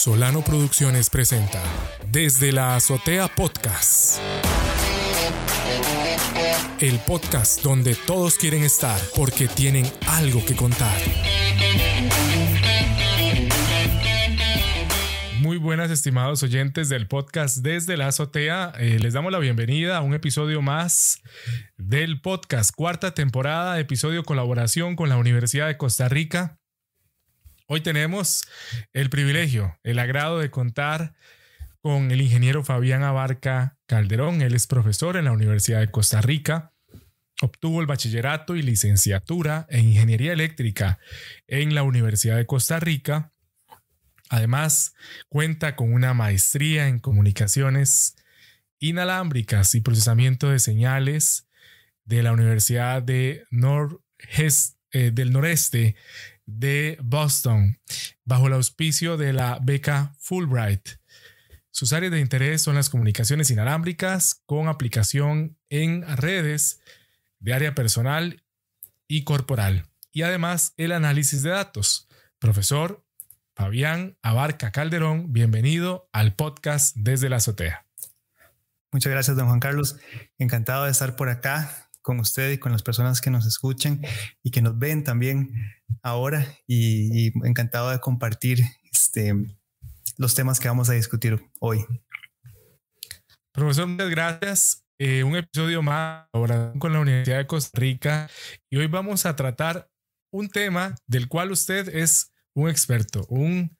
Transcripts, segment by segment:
Solano Producciones presenta Desde la Azotea Podcast. El podcast donde todos quieren estar porque tienen algo que contar. Muy buenas estimados oyentes del podcast Desde la Azotea. Eh, les damos la bienvenida a un episodio más del podcast, cuarta temporada, episodio colaboración con la Universidad de Costa Rica. Hoy tenemos el privilegio, el agrado de contar con el ingeniero Fabián Abarca Calderón. Él es profesor en la Universidad de Costa Rica. Obtuvo el bachillerato y licenciatura en ingeniería eléctrica en la Universidad de Costa Rica. Además, cuenta con una maestría en comunicaciones inalámbricas y procesamiento de señales de la Universidad eh, del Noreste de Boston, bajo el auspicio de la beca Fulbright. Sus áreas de interés son las comunicaciones inalámbricas con aplicación en redes de área personal y corporal, y además el análisis de datos. Profesor Fabián Abarca Calderón, bienvenido al podcast desde la azotea. Muchas gracias, don Juan Carlos. Encantado de estar por acá con usted y con las personas que nos escuchan y que nos ven también ahora y, encantado de compartir este, los temas que vamos a discutir hoy. Profesor, muchas gracias. Eh, un episodio más ahora con la Universidad de Costa Rica y hoy vamos a tratar un tema del cual usted es un experto, un,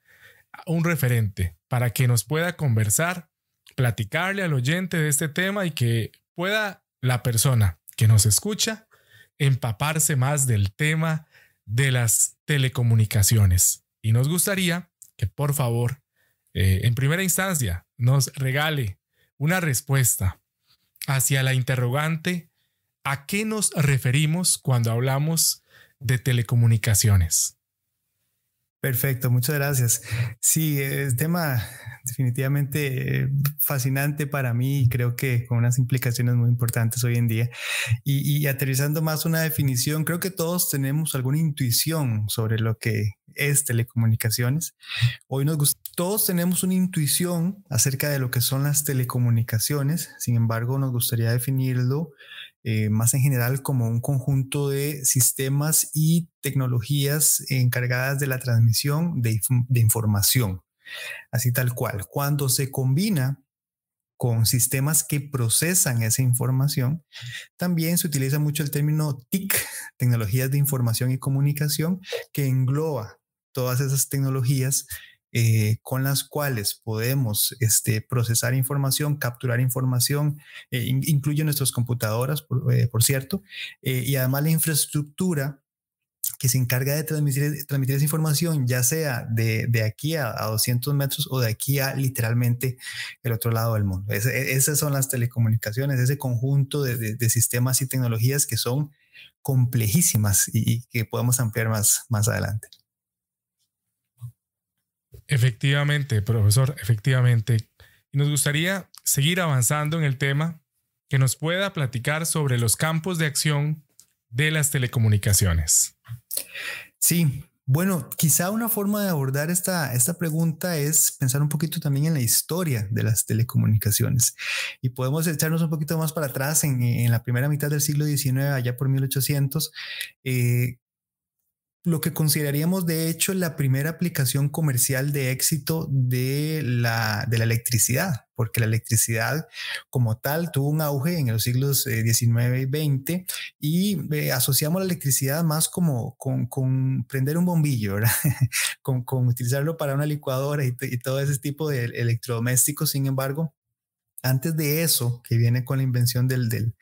un referente para que nos pueda conversar, platicarle al oyente de este tema y que pueda la persona que nos escucha empaparse más del tema de las telecomunicaciones. Y nos gustaría que por favor, eh, en primera instancia, nos regale una respuesta hacia la interrogante ¿a qué nos referimos cuando hablamos de telecomunicaciones? Perfecto, muchas gracias. Sí, es tema definitivamente fascinante para mí y creo que con unas implicaciones muy importantes hoy en día. Y, aterrizando más una definición, creo que todos tenemos alguna intuición sobre lo que es telecomunicaciones. Hoy nos gusta, todos tenemos una intuición acerca de lo que son las telecomunicaciones, sin embargo nos gustaría definirlo eh, más en general como un conjunto de sistemas y tecnologías encargadas de la transmisión de, información, así tal cual. Cuando se combina con sistemas que procesan esa información, también se utiliza mucho el término TIC, tecnologías de información y comunicación, que engloba todas esas tecnologías eh, con las cuales podemos este, procesar información, capturar información, eh, incluye nuestras computadoras, por, eh, cierto, y además la infraestructura que se encarga de transmitir, esa información, ya sea de, aquí a, 200 metros o de aquí a literalmente el otro lado del mundo. esas son las telecomunicaciones, ese conjunto de, sistemas y tecnologías que son complejísimas y, y que podemos ampliar más, más adelante. Efectivamente, profesor, efectivamente. Y nos gustaría seguir avanzando en el tema que nos pueda platicar sobre los campos de acción de las telecomunicaciones. Sí, bueno, quizá una forma de abordar esta, esta pregunta es pensar un poquito también en la historia de las telecomunicaciones. Y podemos echarnos un poquito más para atrás en, la primera mitad del siglo XIX, allá por 1800, eh, lo que consideraríamos de hecho la primera aplicación comercial de éxito de la, de la electricidad, porque la electricidad como tal tuvo un auge en los siglos XIX eh, y XX y eh, asociamos la electricidad más como con, con prender un bombillo, con, con, utilizarlo para una licuadora y, todo ese tipo de electrodomésticos. Sin embargo, antes de eso, que viene con la invención del, del,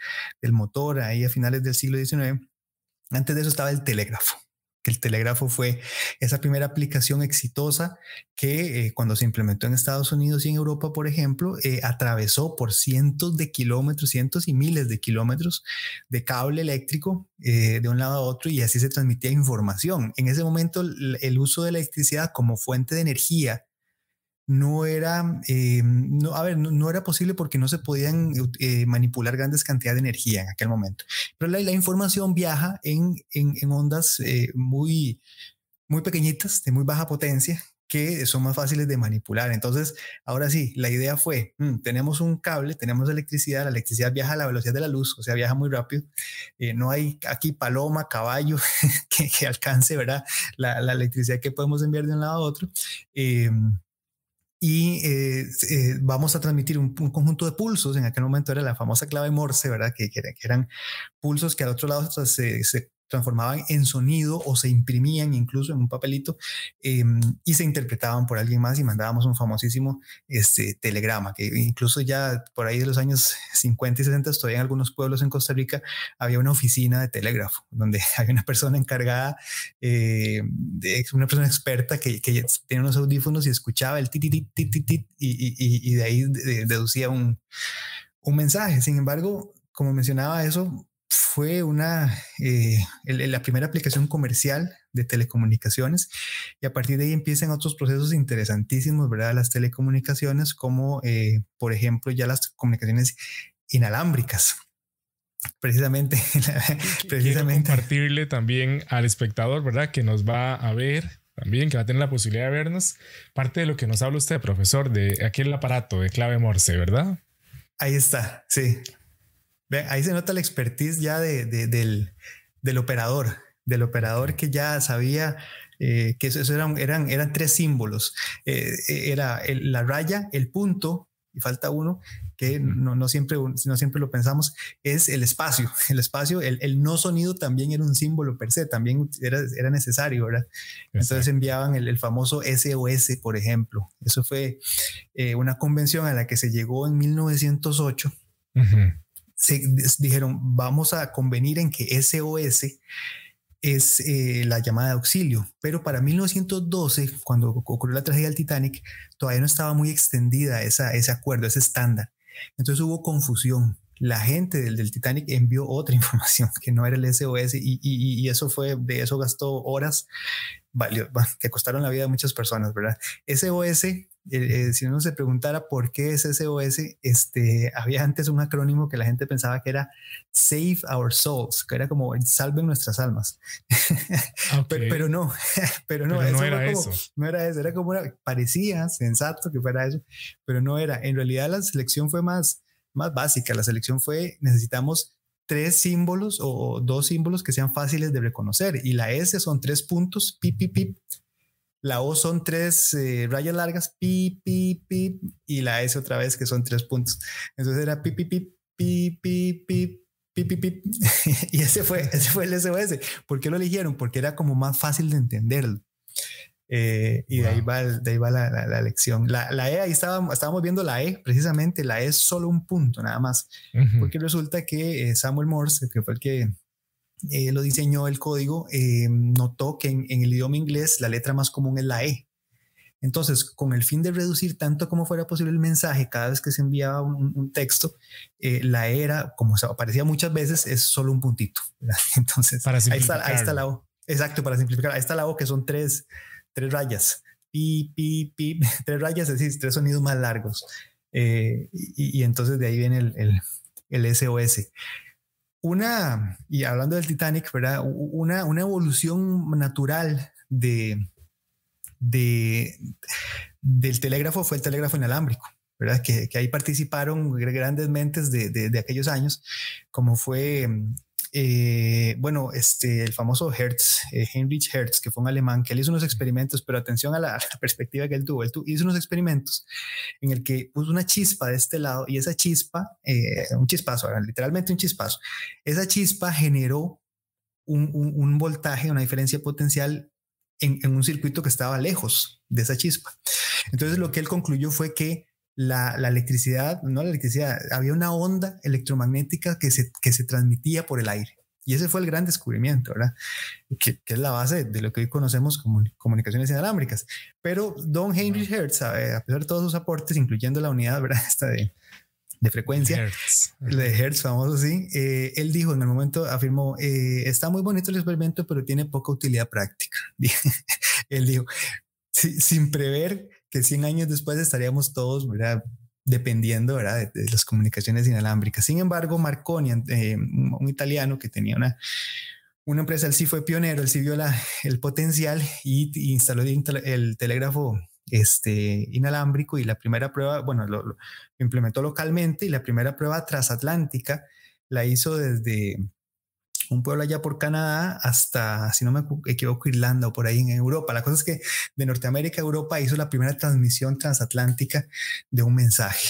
del motor ahí a finales del siglo XIX, antes de eso estaba el telégrafo el telégrafo fue esa primera aplicación exitosa que eh, cuando se implementó en Estados Unidos y en Europa, por ejemplo, eh, atravesó por cientos de kilómetros, cientos y miles de kilómetros de cable eléctrico eh, de un lado a otro y así se transmitía información. En ese momento el uso de la electricidad como fuente de energía no era, eh, no, a ver, no, era posible porque no se podían eh, manipular grandes cantidades de energía en aquel momento. Pero la, información viaja en, en, ondas eh, muy, muy pequeñitas, de muy baja potencia, que son más fáciles de manipular. Entonces, ahora sí, la idea fue, mm, tenemos un cable, tenemos electricidad, la electricidad viaja a la velocidad de la luz, o sea, viaja muy rápido. No hay aquí paloma, caballo que, alcance, ¿verdad? La, electricidad que podemos enviar de un lado a otro. Y eh, eh, vamos a transmitir un, conjunto de pulsos. En aquel momento era la famosa clave Morse, ¿verdad? Que, que, eran pulsos que al otro lado se, se, transformaban en sonido o se imprimían incluso en un papelito em, y se interpretaban por alguien más y mandábamos un famosísimo este, telegrama, que incluso ya por ahí de los años 50 y 60 todavía en algunos pueblos en Costa Rica había una oficina de telégrafo donde había una persona encargada, eh, una persona experta que, que, tenía unos audífonos y escuchaba el tit, tit, tit, tit, y, y, y de ahí deducía un, un mensaje. Sin embargo, como mencionaba eso, fue una, eh, la primera aplicación comercial de telecomunicaciones y a partir de ahí empiezan otros procesos interesantísimos, ¿verdad? Las telecomunicaciones como, eh, por ejemplo, ya las comunicaciones inalámbricas. Precisamente, precisamente. compartirle también al espectador, ¿verdad? Que nos va a ver también, que va a tener la posibilidad de vernos. Parte de lo que nos habla usted, profesor, de aquel aparato de clave Morse, ¿verdad? Ahí está, sí ahí se nota la expertise ya de, del, del, operador, del operador que ya sabía eh, que eso, eran, eran, eran, tres símbolos. Eh, era la raya, el punto, y falta uno, que no, no, siempre, no siempre lo pensamos, es el espacio. El espacio, el, el, no sonido también era un símbolo per se, también era, era necesario, ¿verdad? Entonces enviaban el, el, famoso SOS, por ejemplo. Eso fue eh, una convención a la que se llegó en 1908 se dijeron, vamos a convenir en que SOS es eh, la llamada de auxilio. Pero para 1912, cuando ocurrió la tragedia del Titanic, todavía no estaba muy extendida esa, ese acuerdo, ese estándar. Entonces hubo confusión. La gente del, del Titanic envió otra información que no era el SOS y, y, y eso fue, de eso gastó horas valió, que costaron la vida de muchas personas, ¿verdad? SOS eh, si uno se preguntara por qué es SOS, este, había antes un acrónimo que la gente pensaba que era Save Our Souls, que era como salven nuestras almas. pero, no, pero no, eso era eso. No era eso, era como parecía sensato que fuera eso, pero no era. En realidad la selección fue más, más básica. La selección fue necesitamos tres símbolos o dos símbolos que sean fáciles de reconocer y la S son tres puntos, pip, pip, pip la O son tres eh, rayas largas, pi, pi, pi, y la S otra vez que son tres puntos. Entonces era pi, pi, pi, pi, pi, pi, pi, pi, pi. y ese fue, ese fue el SOS. ¿Por qué lo eligieron? Porque era como más fácil de entenderlo. Eh, y de ahí va, de ahí va la, la, lección. La, la, E, ahí estábamos, estábamos viendo la E, precisamente, la E es solo un punto, nada más. Porque resulta que eh, Samuel Morse, que fue el que eh, lo diseñó el código, eh, notó que en, el idioma inglés la letra más común es la E. Entonces, con el fin de reducir tanto como fuera posible el mensaje cada vez que se enviaba un, texto, eh, la E era, como aparecía muchas veces, es solo un puntito. Entonces, ahí, está, ahí está la O. Exacto, para simplificar. Ahí está la O, que son tres, tres rayas. Pi, pi, pi, tres rayas, es decir, tres sonidos más largos. y, entonces de ahí viene el, el, el SOS una, y hablando del Titanic, ¿verdad? Una, una evolución natural de, de, del telégrafo fue el telégrafo inalámbrico. ¿verdad? Que, ahí participaron grandes mentes de, de, aquellos años, como fue eh, bueno, este, el famoso Hertz, eh, Heinrich Hertz, que fue un alemán, que él hizo unos experimentos, pero atención a la, perspectiva que él tuvo. Él hizo unos experimentos en el que puso una chispa de este lado y esa chispa, eh, un chispazo, literalmente un chispazo, esa chispa generó un, un, voltaje, una diferencia potencial en, en un circuito que estaba lejos de esa chispa. Entonces lo que él concluyó fue que la, electricidad, no la electricidad, había una onda electromagnética que se, que se transmitía por el aire. Y ese fue el gran descubrimiento, ¿verdad? Que, es la base de lo que hoy conocemos como comunicaciones inalámbricas. Pero Don Henry Hertz, a, pesar de todos sus aportes, incluyendo la unidad, ¿verdad? Esta de, de frecuencia, Hertz. de Hertz, famoso, sí, eh, él dijo en el momento, afirmó, eh, está muy bonito el experimento, pero tiene poca utilidad práctica. él dijo, sin prever que 100 años después estaríamos todos, dependiendo. De, las comunicaciones inalámbricas. Sin embargo, Marconi, eh, un italiano que tenía una, una empresa, él sí fue pionero, él sí vio el potencial y, instaló el, telégrafo este, inalámbrico y la primera prueba, bueno, lo, implementó localmente y la primera prueba transatlántica la hizo desde un pueblo allá por Canadá hasta, si no me equivoco, Irlanda o por ahí en Europa. La cosa es que de Norteamérica a Europa hizo la primera transmisión transatlántica de un mensaje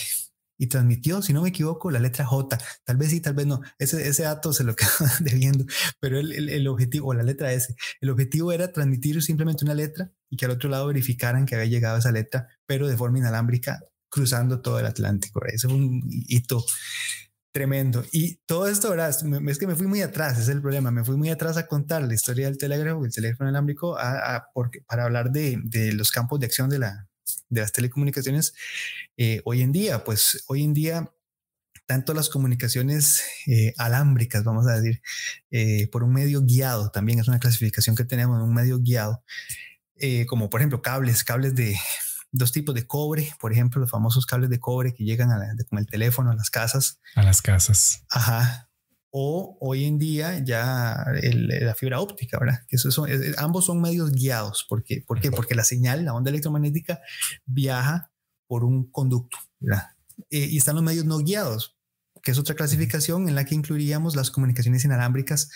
y transmitió, si no me equivoco, la letra J. Tal vez sí, tal vez no. Ese, ese dato se lo quedo debiendo, pero el, el, objetivo, o la letra S, el objetivo era transmitir simplemente una letra y que al otro lado verificaran que había llegado esa letra, pero de forma inalámbrica, cruzando todo el Atlántico. Eso fue un hito tremendo. Y todo esto, ¿verdad? Es que me fui muy atrás, es el problema. Me fui muy atrás a contar la historia del telégrafo, el teléfono inalámbrico, a, porque, para hablar de, de los campos de acción de la, de las telecomunicaciones eh, hoy en día. Pues hoy en día, tanto las comunicaciones eh, alámbricas, vamos a decir, eh, por un medio guiado, también es una clasificación que tenemos, un medio guiado, como por ejemplo cables, cables de dos tipos de cobre, por ejemplo, los famosos cables de cobre que llegan a con el teléfono a las casas. A las casas. Ajá o hoy en día ya la fibra óptica, ¿verdad? Que eso son, ambos son medios guiados. ¿Por qué? ¿Por qué? Porque la señal, la onda electromagnética, viaja por un conducto, ¿verdad? Eh, y están los medios no guiados, que es otra clasificación en la que incluiríamos las comunicaciones inalámbricas,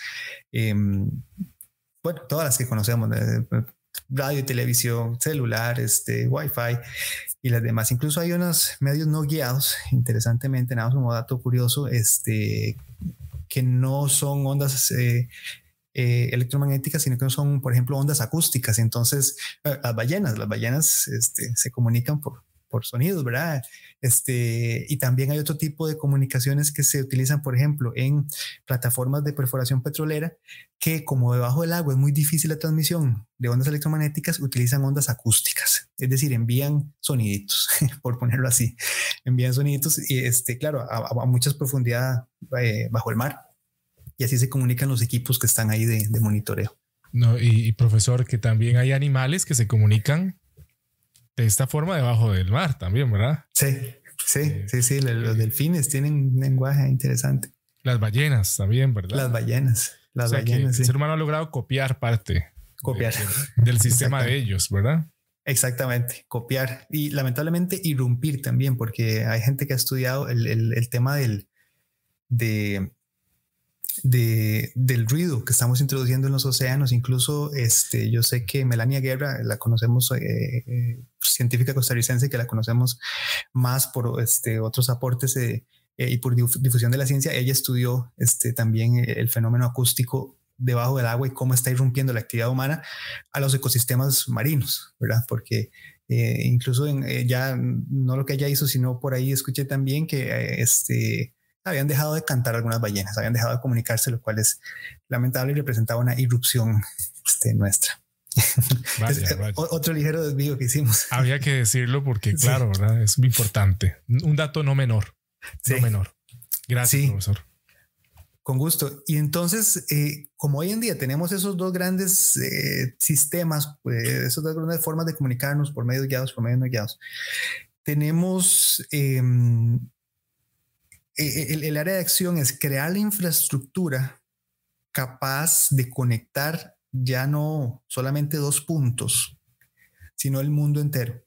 em, bueno, todas las que conocemos, radio televisión, celular, este, wifi y las demás. Incluso hay unos medios no guiados, interesantemente, nada más como dato curioso, este, que no son ondas eh, eh, electromagnéticas, sino que son, por ejemplo, ondas acústicas. Entonces, eh, las ballenas, las ballenas este, se comunican por, por sonidos, ¿verdad? Este, y también hay otro tipo de comunicaciones que se utilizan, por ejemplo, en plataformas de perforación petrolera, que como debajo del agua es muy difícil la transmisión de ondas electromagnéticas, utilizan ondas acústicas, es decir, envían soniditos, por ponerlo así, envían soniditos y, este, claro, a, a muchas profundidades bajo el mar y así se comunican los equipos que están ahí de, monitoreo. No, y, profesor, que también hay animales que se comunican de esta forma debajo del mar también, ¿verdad? Sí, sí, eh, sí, sí, los delfines tienen un lenguaje interesante. Las ballenas también, ¿verdad? Las ballenas, las ballenas. El ser humano ha logrado copiar parte copiar. del sistema de ellos, ¿verdad? Exactamente, copiar y lamentablemente irrumpir también, porque hay gente que ha estudiado el, el tema del, de, de, del ruido que estamos introduciendo en los océanos. Incluso este, yo sé que Melania Guerra, la conocemos, eh, eh, científica costarricense, que la conocemos más por este, otros aportes eh, y por difusión de la ciencia. Ella estudió este, también el fenómeno acústico debajo del agua y cómo está irrumpiendo la actividad humana a los ecosistemas marinos, ¿verdad? Porque incluso en, ya no lo que ella hizo, sino por ahí escuché también que este, habían dejado de cantar algunas ballenas, habían dejado de comunicarse, lo cual es lamentable y representaba una irrupción este, nuestra. Otro ligero desvío que hicimos. Había que decirlo porque, claro, ¿verdad? es muy importante. Un dato no menor. No menor. Gracias, profesor. Con gusto. Y entonces, eh, como hoy en día tenemos esos dos grandes eh, sistemas, pues, esas dos grandes formas de comunicarnos por medios guiados, por medios no guiados, tenemos em, eh, eh, el, área de acción es crear la infraestructura capaz de conectar ya no solamente dos puntos, sino el mundo entero.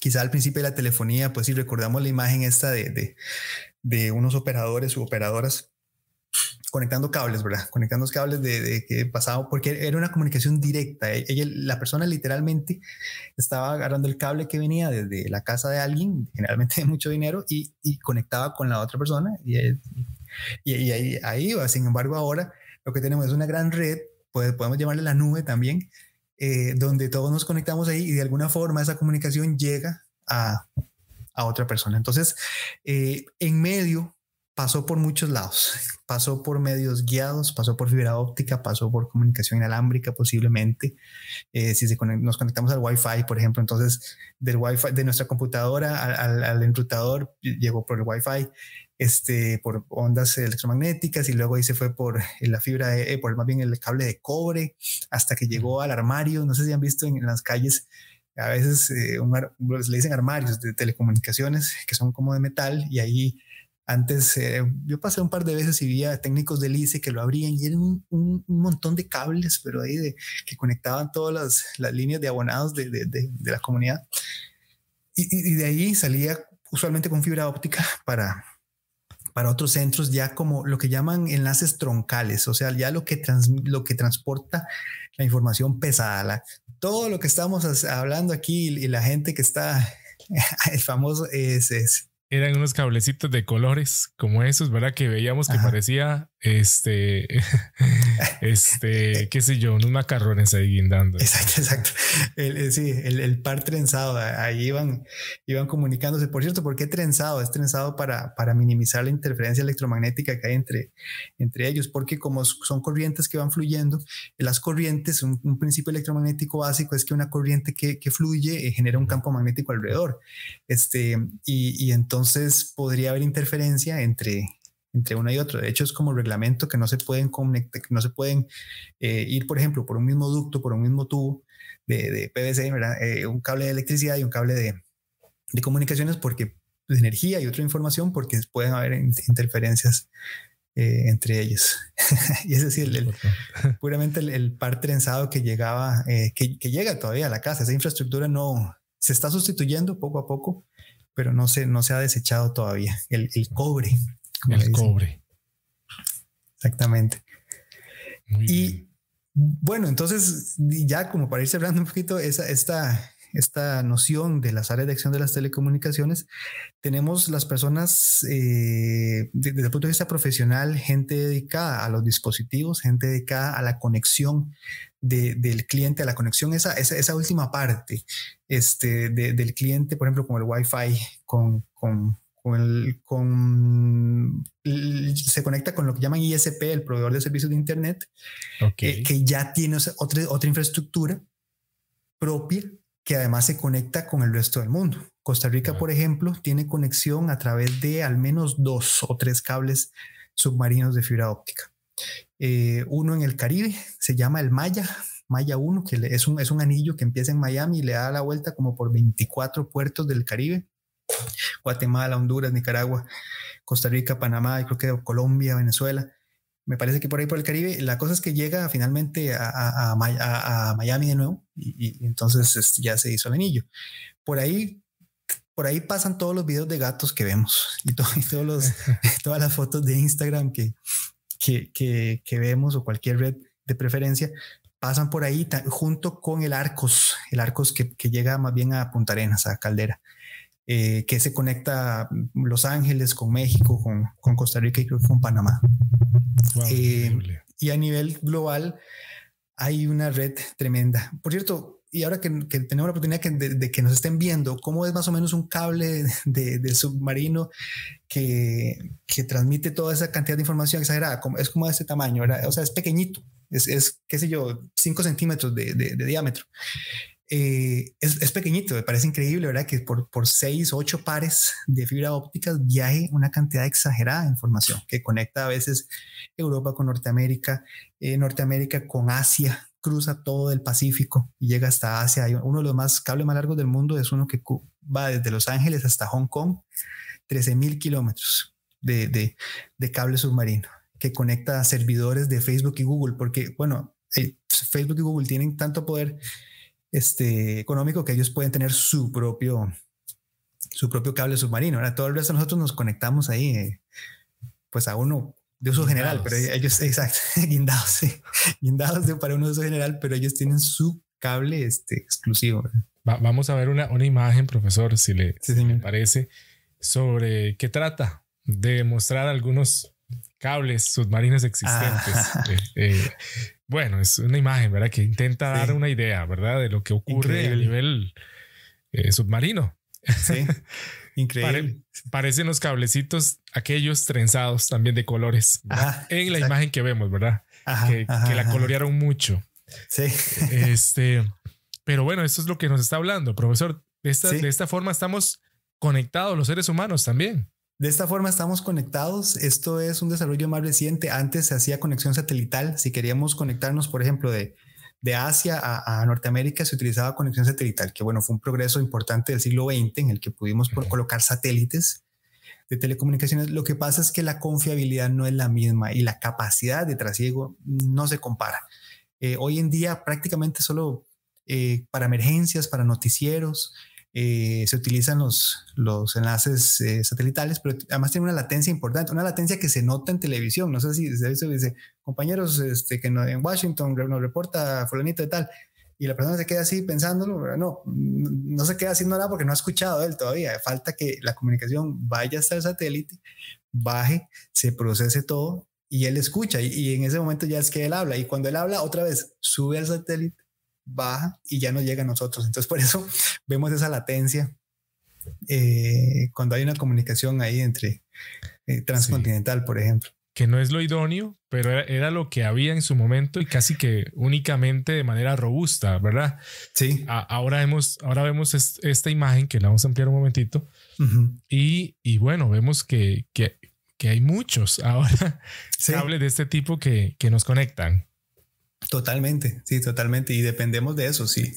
Quizá al principio de la telefonía, pues si recordamos la imagen esta de, de, de unos operadores u operadoras conectando cables, ¿verdad? Conectando los cables de, que pasaba, porque era una comunicación directa. E, ella, la persona literalmente estaba agarrando el cable que venía desde la casa de alguien, generalmente de mucho dinero, y, conectaba con la otra persona. Y, y, ahí, ahí iba. Sin embargo, ahora lo que tenemos es una gran red, pues, podemos llamarle la nube también, eh, donde todos nos conectamos ahí y de alguna forma esa comunicación llega a, a otra persona. Entonces, eh, en medio pasó por muchos lados. Pasó por medios guiados, pasó por fibra óptica, pasó por comunicación inalámbrica posiblemente. Eh, si nos conectamos al Wi-Fi, por ejemplo, entonces del Wi-Fi de nuestra computadora al, enrutador llegó por el Wi-Fi, este, por ondas electromagnéticas y luego ahí se fue por la fibra, eh, por más bien el cable de cobre hasta que llegó al armario. No sé si han visto en, las calles a veces eh, le dicen armarios de telecomunicaciones que son como de metal y ahí Antes, eh, yo pasé un par de veces y vi a técnicos del ICE que lo abrían y eran un, montón de cables, pero ahí de, que conectaban todas las, las líneas de abonados de, de, de, la comunidad. Y, y, de ahí salía usualmente con fibra óptica para, para otros centros ya como lo que llaman enlaces troncales, o sea, ya lo que, lo que transporta la información pesada, todo lo que estamos hablando aquí y la gente que está, el famoso es, es eran unos cablecitos de colores como esos, ¿verdad? Que veíamos que parecía este, este, qué sé yo, unos macarrones ahí guindando. Exacto, exacto. El, eh, sí, el, par trenzado, ahí iban, iban comunicándose. Por cierto, ¿por qué trenzado? Es trenzado para, para minimizar la interferencia electromagnética que hay entre, entre ellos, porque como son corrientes que van fluyendo, las corrientes, un, principio electromagnético básico es que una corriente que, que fluye eh, genera un campo magnético alrededor. Este, y, y entonces podría haber interferencia entre, entre uno y otro. De hecho, es como reglamento que no se pueden conectar, no se pueden eh, ir, por ejemplo, por un mismo ducto, por un mismo tubo de, de PVC, ¿verdad? Eh, un cable de electricidad y un cable de, de, comunicaciones porque de energía y otra información porque pueden haber interferencias eh, entre ellos. y es decir, el, puramente el, par trenzado que llegaba, que, que, llega todavía a la casa, esa infraestructura no se está sustituyendo poco a poco, pero no se, no se ha desechado todavía. El, el cobre, el cobre. Exactamente. y bueno, entonces ya como para ir cerrando un poquito esa, esta, esta noción de las áreas de acción de las telecomunicaciones, tenemos las personas eh, desde el punto de vista profesional, gente dedicada a los dispositivos, gente dedicada a la conexión del cliente, a la conexión, esa, esa, última parte este, del cliente, por ejemplo, como el Wi-Fi, con, con con el, con, se conecta con lo que llaman ISP, el proveedor de servicios de Internet, eh, que ya tiene otra, otra infraestructura propia que además se conecta con el resto del mundo. Costa Rica, por ejemplo, tiene conexión a través de al menos dos o tres cables submarinos de fibra óptica. Eh, uno en el Caribe se llama el Maya, Maya 1, que es un, es un anillo que empieza en Miami y le da la vuelta como por 24 puertos del Caribe Guatemala, Honduras, Nicaragua, Costa Rica, Panamá, y creo que Colombia, Venezuela. Me parece que por ahí por el Caribe, la cosa es que llega finalmente a, Miami de nuevo y, entonces este, ya se hizo el anillo. Por ahí, por ahí pasan todos los videos de gatos que vemos y, todos los, todas las fotos de Instagram que, que, que, vemos o cualquier red de preferencia pasan por ahí junto con el Arcos, el Arcos que, que llega más bien a Punta Arenas, a Caldera. Eh, que se conecta Los Ángeles con México, con, con Costa Rica y creo que con Panamá. Eh, y a nivel global hay una red tremenda. Por cierto, y ahora que, tenemos la oportunidad de, que nos estén viendo, ¿cómo es más o menos un cable de, submarino que, que, transmite toda esa cantidad de información exagerada? es como de este tamaño, o sea, es pequeñito, es, es qué sé yo, 5 centímetros de, diámetro. Eh, es, pequeñito, me parece increíble, ¿verdad? Que por, por seis o ocho pares de fibra óptica viaje una cantidad exagerada de información que conecta a veces Europa con Norteamérica, eh, Norteamérica con Asia, cruza todo el Pacífico y llega hasta Asia. uno de los más cables más largos del mundo es uno que va desde Los Ángeles hasta Hong Kong, 13 mil kilómetros de, de, de cable submarino que conecta a servidores de Facebook y Google, porque, bueno, eh, Facebook y Google tienen tanto poder este, económico que ellos pueden tener su propio, su propio cable submarino. Ahora todo el resto nosotros nos conectamos ahí, eh, pues a uno de uso general, pero ellos, exacto, guindados, sí, guindados de, para uno de uso general, pero ellos tienen su cable este, exclusivo. vamos a ver una, una, imagen, profesor, si le, parece, sobre qué trata de mostrar algunos cables submarinos existentes. Ah. Eh, eh, bueno, es una imagen, ¿verdad? Que intenta dar una idea, ¿verdad? De lo que ocurre a nivel eh, submarino. Sí, increíble. parecen los cablecitos, aquellos trenzados también de colores. en la imagen que vemos, ¿verdad? que, la colorearon mucho. Sí. Este, pero bueno, esto es lo que nos está hablando, profesor. De esta, de esta forma estamos conectados los seres humanos también. De esta forma estamos conectados. Esto es un desarrollo más reciente. Antes se hacía conexión satelital. Si queríamos conectarnos, por ejemplo, de, de Asia a, Norteamérica, se utilizaba conexión satelital, que bueno, fue un progreso importante del siglo XX en el que pudimos colocar satélites de telecomunicaciones. Lo que pasa es que la confiabilidad no es la misma y la capacidad de trasiego no se compara. Eh, hoy en día prácticamente solo eh, para emergencias, para noticieros, eh, se utilizan los, los enlaces satelitales, pero además tiene una latencia importante, una latencia que se nota en televisión. No sé si se dice, compañeros, este, que en Washington nos reporta fulanito de tal y la persona se queda así pensándolo, no, no se queda haciendo nada porque no ha escuchado él todavía. Falta que la comunicación vaya hasta el satélite, baje, se procese todo y él escucha y, en ese momento ya es que él habla y cuando él habla otra vez sube al satélite, baja y ya no llega a nosotros. Entonces por eso vemos esa latencia eh, cuando hay una comunicación ahí entre eh, transcontinental, por ejemplo que no es lo idóneo, pero era, lo que había en su momento y casi que únicamente de manera robusta, ¿verdad? Sí. ahora, vemos, ahora vemos esta imagen que la vamos a ampliar un momentito y, y, bueno, vemos que, que, que hay muchos ahora sí. cables de este tipo que, que nos conectan. Totalmente, sí, totalmente. Y dependemos de eso. Si,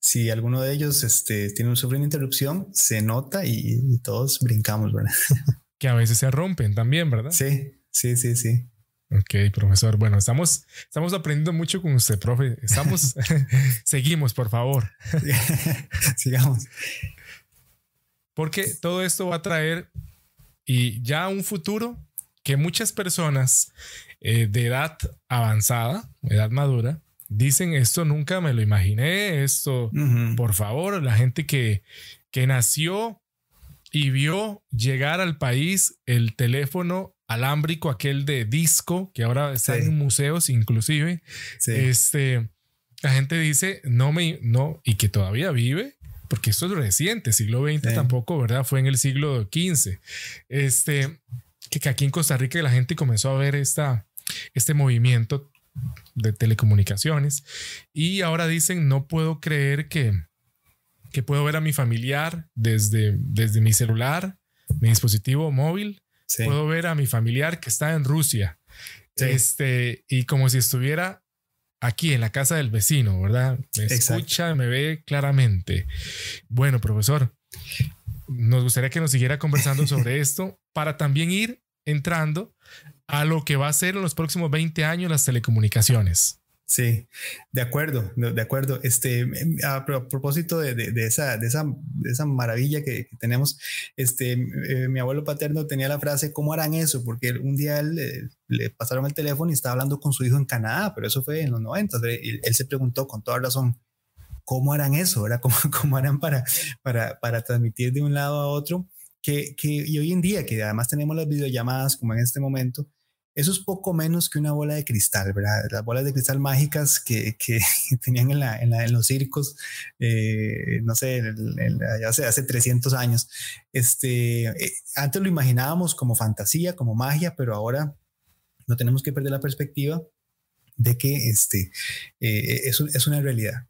si alguno de ellos este, tiene un una interrupción, se nota y, y todos brincamos, ¿verdad? que a veces se rompen también, ¿verdad? Sí, Sí, sí, sí. Ok, profesor. Bueno, estamos, estamos aprendiendo mucho con usted, profe. Estamos, seguimos, por favor. Sigamos. Porque todo esto va a traer y ya un futuro que muchas personas eh, de edad avanzada, edad madura, dicen esto nunca me lo imaginé, esto, por favor, la gente que, que nació y vio llegar al país el teléfono alámbrico, aquel de disco, que ahora está en museos inclusive. Este, la gente dice, no me, no, y que todavía vive, porque esto es reciente, siglo XX tampoco, ¿verdad? Fue en el siglo XV. Este, que, aquí en Costa Rica la gente comenzó a ver esta, este movimiento de telecomunicaciones y ahora dicen, no puedo creer que, que puedo ver a mi familiar desde, desde mi celular, mi dispositivo móvil, Puedo ver a mi familiar que está en Rusia. Este, y como si estuviera aquí en la casa del vecino, ¿verdad? Me escucha, me ve claramente. Bueno, profesor, nos gustaría que nos siguiera conversando sobre esto para también ir entrando a lo que va a ser en los próximos 20 años las telecomunicaciones. Sí, de acuerdo, de acuerdo. Este, a, propósito de, de, esa, de, esa, de esa maravilla que, tenemos, este, eh, mi abuelo paterno tenía la frase, ¿cómo harán eso? Porque un día él, le pasaron el teléfono y estaba hablando con su hijo en Canadá, pero eso fue en los 90. Él, él se preguntó con toda razón, ¿cómo harán eso? ¿Cómo, cómo harán para, para, para transmitir de un lado a otro? Que, que, y hoy en día, que además tenemos las videollamadas como en este momento, eso es poco menos que una bola de cristal, ¿verdad? Las bolas de cristal mágicas que, que tenían en, la, en, los circos, eh, no sé, ya hace, hace 300 años. Este, eh, antes lo imaginábamos como fantasía, como magia, pero ahora no tenemos que perder la perspectiva de que este, eh, es, es una realidad.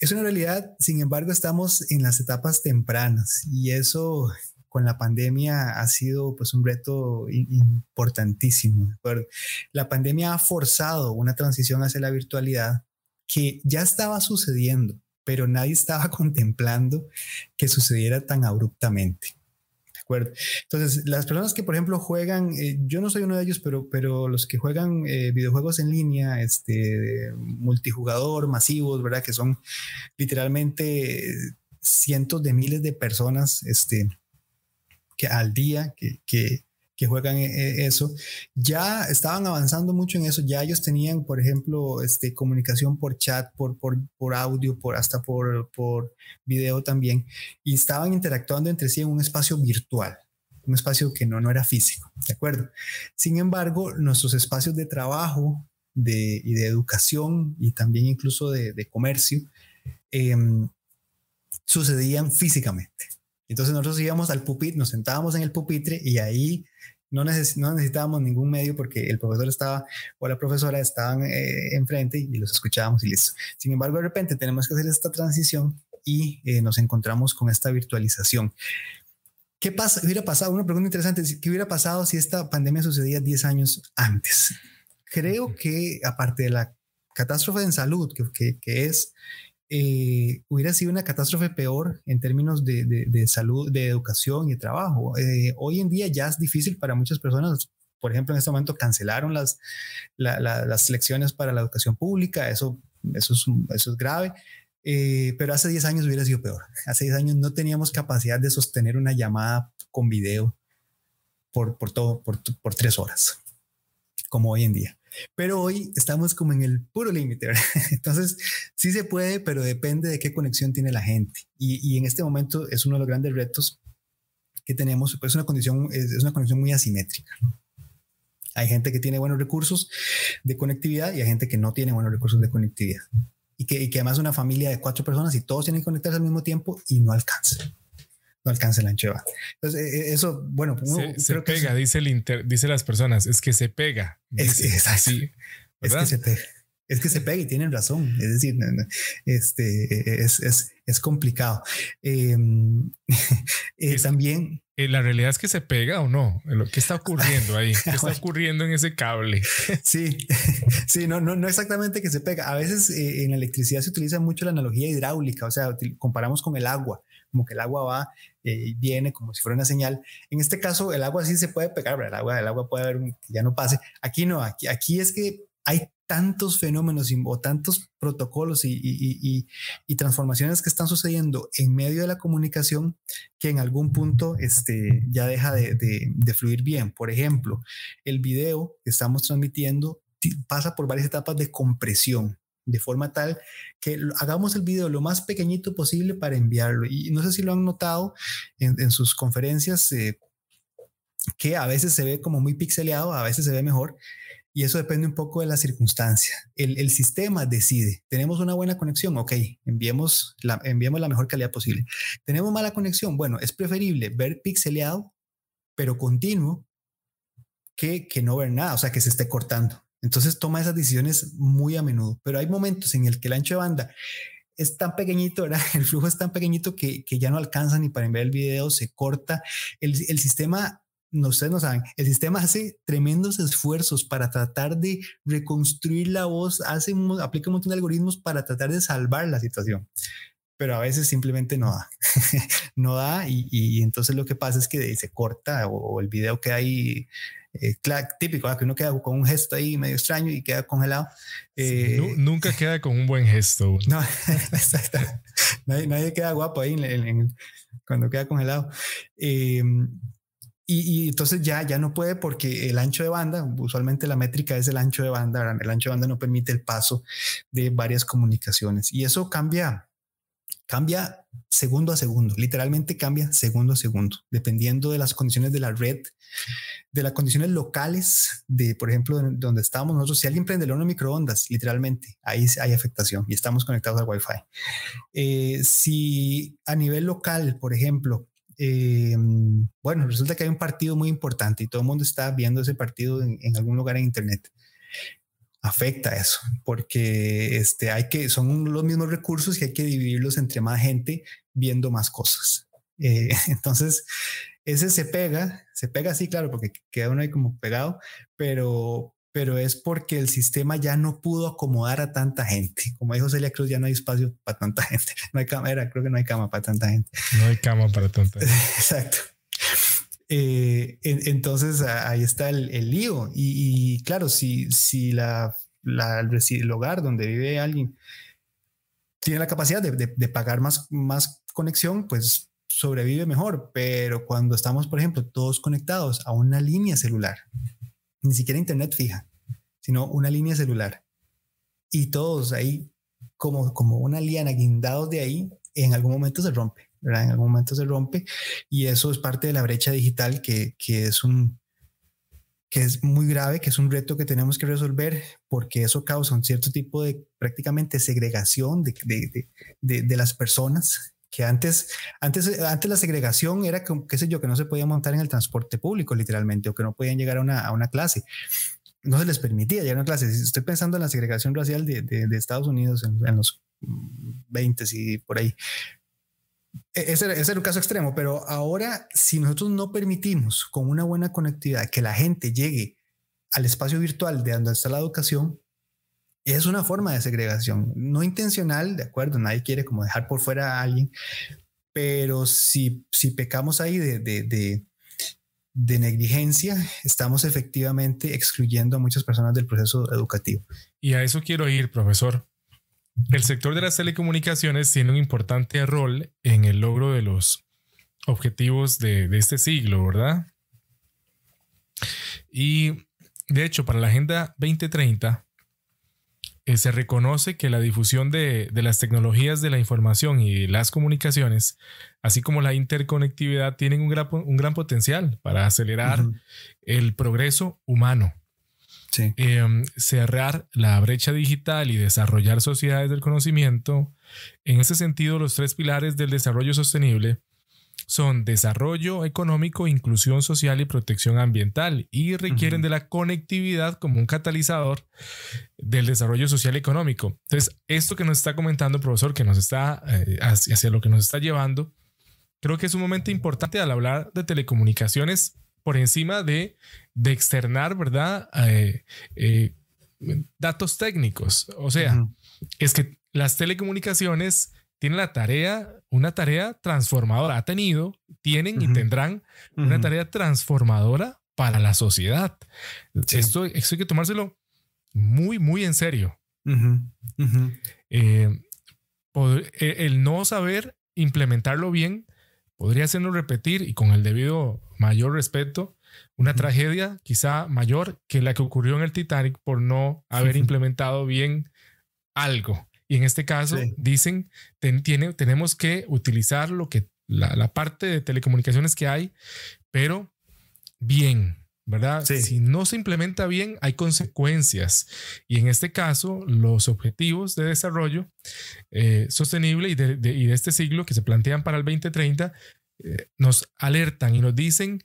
Es una realidad, sin embargo, estamos en las etapas tempranas y eso con la pandemia ha sido pues un reto importantísimo. La pandemia ha forzado una transición hacia la virtualidad que ya estaba sucediendo, pero nadie estaba contemplando que sucediera tan abruptamente. ¿De acuerdo? Entonces, las personas que, por ejemplo, juegan, eh, yo no soy uno de ellos, pero, pero los que juegan eh, videojuegos en línea, este, multijugador, masivos, ¿verdad? Que son literalmente cientos de miles de personas, este, que al día que, que, juegan e, e, eso, ya estaban avanzando mucho en eso, ya ellos tenían, por ejemplo, este, comunicación por chat, por, por, por audio, por, hasta por, por video también, y estaban interactuando entre sí en un espacio virtual, un espacio que no, no era físico, ¿de acuerdo? Sin embargo, nuestros espacios de trabajo de, y de educación y también incluso de, de comercio em, sucedían físicamente. Entonces nosotros íbamos al pupitre, nos sentábamos en el pupitre y ahí no, necesitábamos ningún medio porque el profesor estaba o la profesora estaban eh, enfrente y los escuchábamos y listo. Sin embargo, de repente tenemos que hacer esta transición y eh, nos encontramos con esta virtualización. ¿Qué pasa? hubiera pasado? Una pregunta interesante. ¿Qué hubiera pasado si esta pandemia sucedía 10 años antes? Creo que aparte de la catástrofe en salud que, que, que es eh, hubiera sido una catástrofe peor en términos de, de, salud, de educación y de trabajo. Eh, hoy en día ya es difícil para muchas personas. Por ejemplo, en este momento cancelaron las, las lecciones para la educación pública. Eso, eso, es, eso es grave. Eh, pero hace 10 años hubiera sido peor. Hace 10 años no teníamos capacidad de sostener una llamada con video por, por todo, por, por tres horas, como hoy en día. Pero hoy estamos como en el puro límite. Entonces, sí se puede, pero depende de qué conexión tiene la gente. Y, en este momento es uno de los grandes retos que tenemos. Pues una condición, es, una conexión muy asimétrica. Hay gente que tiene buenos recursos de conectividad y hay gente que no tiene buenos recursos de conectividad. Y que, y que además una familia de cuatro personas y todos tienen que conectarse al mismo tiempo y no alcanza no alcanza ancho de Entonces, e, e, eso, bueno, se, pega, dice, el inter, dice las personas, es que se pega. Es, es así. Es que se pega. Es que se pega y tienen razón. Es decir, este, es, es, es complicado. Em, eh, también. Eh, la realidad es que se pega o no. ¿Qué está ocurriendo ahí? ¿Qué está ocurriendo en ese cable? sí, sí, no, no, no exactamente que se pega. A veces eh, en la electricidad se utiliza mucho la analogía hidráulica, o sea, comparamos con el agua como que el agua va y viene como si fuera una señal. En este caso, el agua sí se puede pegar, el agua, el agua puede haber que ya no pase. Aquí no, aquí, aquí es que hay tantos fenómenos o tantos protocolos y, transformaciones que están sucediendo en medio de la comunicación que en algún punto este, ya deja de, de, fluir bien. Por ejemplo, el video que estamos transmitiendo pasa por varias etapas de compresión de forma tal que hagamos el video lo más pequeñito posible para enviarlo. Y no sé si lo han notado en, sus conferencias, eh, que a veces se ve como muy pixeleado, a veces se ve mejor, y eso depende un poco de la circunstancia. El, sistema decide, tenemos una buena conexión, ok, enviemos la, enviemos la mejor calidad posible. Tenemos mala conexión, bueno, es preferible ver pixeleado, pero continuo, que, que no ver nada, o sea, que se esté cortando. Entonces toma esas decisiones muy a menudo, pero hay momentos en el que el ancho de banda es tan pequeñito. El flujo es tan pequeñito que, ya no alcanza ni para enviar el video, se corta. El, sistema, no ustedes no saben, el sistema hace tremendos esfuerzos para tratar de reconstruir la voz, hace, aplica un montón de algoritmos para tratar de salvar la situación pero a veces simplemente no da, no da y, entonces lo que pasa es que se corta o, el video que hay eh, típico, que uno queda con un gesto ahí medio extraño y queda congelado. Eh, nunca queda con un buen gesto. No, exacto. Nadie, queda guapo ahí cuando queda congelado. Em, y, entonces ya, ya no puede porque el ancho de banda, usualmente la métrica es el ancho de banda, el ancho de banda no permite el paso de varias comunicaciones y eso cambia, cambia segundo a segundo, literalmente cambia segundo a segundo, dependiendo de las condiciones de la red de las condiciones locales de, por ejemplo, donde estamos nosotros, si alguien prende el horno microondas, literalmente, ahí hay afectación y estamos conectados al Wi-Fi. Eh, si a nivel local, por ejemplo, eh, bueno, resulta que hay un partido muy importante y todo el mundo está viendo ese partido en, algún lugar en Internet. Afecta eso, porque este, hay que, son los mismos recursos y hay que dividirlos entre más gente viendo más cosas. Eh, entonces, ese se pega, se pega así, claro, porque queda uno ahí como pegado, pero, pero es porque el sistema ya no pudo acomodar a tanta gente. Como dijo Celia Cruz, ya no hay espacio para tanta gente. No hay cámara, creo que no hay cama para tanta gente. No hay cama para tanta gente. Exacto. Eh, entonces ahí está el, lío. Y, claro, si, si la, el hogar donde vive alguien tiene la capacidad de, de pagar más, más conexión, pues sobrevive mejor, pero cuando estamos, por ejemplo, todos conectados a una línea celular, ni siquiera internet fija, sino una línea celular, y todos ahí como, como una liana guindados de ahí, en algún momento se rompe, ¿verdad? En algún momento se rompe, y eso es parte de la brecha digital que, que es un que es muy grave, que es un reto que tenemos que resolver, porque eso causa un cierto tipo de prácticamente segregación de, de, de, de las personas que antes, antes, antes la segregación era, que, qué sé yo, que no se podía montar en el transporte público literalmente o que no podían llegar a una, a una clase. No se les permitía llegar a una clase. Estoy pensando en la segregación racial de, de, Estados Unidos en, los 20 y por ahí. E, ese, ese, era un caso extremo, pero ahora si nosotros no permitimos con una buena conectividad que la gente llegue al espacio virtual de donde está la educación, es una forma de segregación, no intencional, de acuerdo, nadie quiere como dejar por fuera a alguien, pero si, si pecamos ahí de, de, de negligencia, estamos efectivamente excluyendo a muchas personas del proceso educativo. Y a eso quiero ir, profesor. El sector de las telecomunicaciones tiene un importante rol en el logro de los objetivos de, de este siglo, ¿verdad? Y de hecho, para la Agenda 2030, eh, se reconoce que la difusión de, de, las tecnologías de la información y las comunicaciones, así como la interconectividad, tienen un gran, un gran potencial para acelerar uh -huh. el progreso humano. Sí. Eh, cerrar la brecha digital y desarrollar sociedades del conocimiento. En ese sentido, los tres pilares del desarrollo sostenible son desarrollo económico, inclusión social y protección ambiental y requieren uh -huh. de la conectividad como un catalizador del desarrollo social y económico. Entonces, esto que nos está comentando profesor, que nos está eh, hacia, hacia lo que nos está llevando, creo que es un momento importante al hablar de telecomunicaciones por encima de, de externar, ¿verdad? Eh, eh, datos técnicos. O sea, uh -huh. es que las telecomunicaciones tienen la tarea, una tarea transformadora. Ha tenido, tienen uh -huh. y tendrán uh -huh. una tarea transformadora para la sociedad. Sí. Esto, esto, hay que tomárselo muy, muy en serio. Eh, poder, el no saber implementarlo bien podría hacernos repetir y con el debido mayor respeto una tragedia quizá mayor que la que ocurrió en el Titanic por no haber implementado bien algo. Y en este caso sí. dicen, ten, tiene, tenemos que utilizar lo que la, la, parte de telecomunicaciones que hay, pero bien, ¿verdad? Si no se implementa bien, hay consecuencias. Y en este caso, los objetivos de desarrollo eh, sostenible y de, de, y de, este siglo que se plantean para el 2030 eh, nos alertan y nos dicen,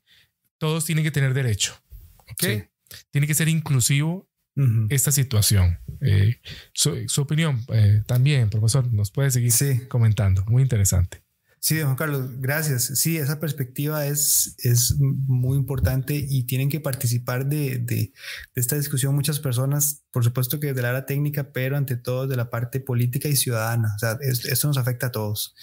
todos tienen que tener derecho. ¿Ok? Sí. Tiene que ser inclusivo Uh -huh. esta situación. Eh, su, su, opinión eh, también, profesor, nos puede seguir sí. comentando. Muy interesante. Sí, Juan Carlos, gracias. Sí, esa perspectiva es, es muy importante y tienen que participar de, de, de esta discusión muchas personas, por supuesto que de la área técnica, pero ante todo de la parte política y ciudadana. O sea, es, esto nos afecta a todos.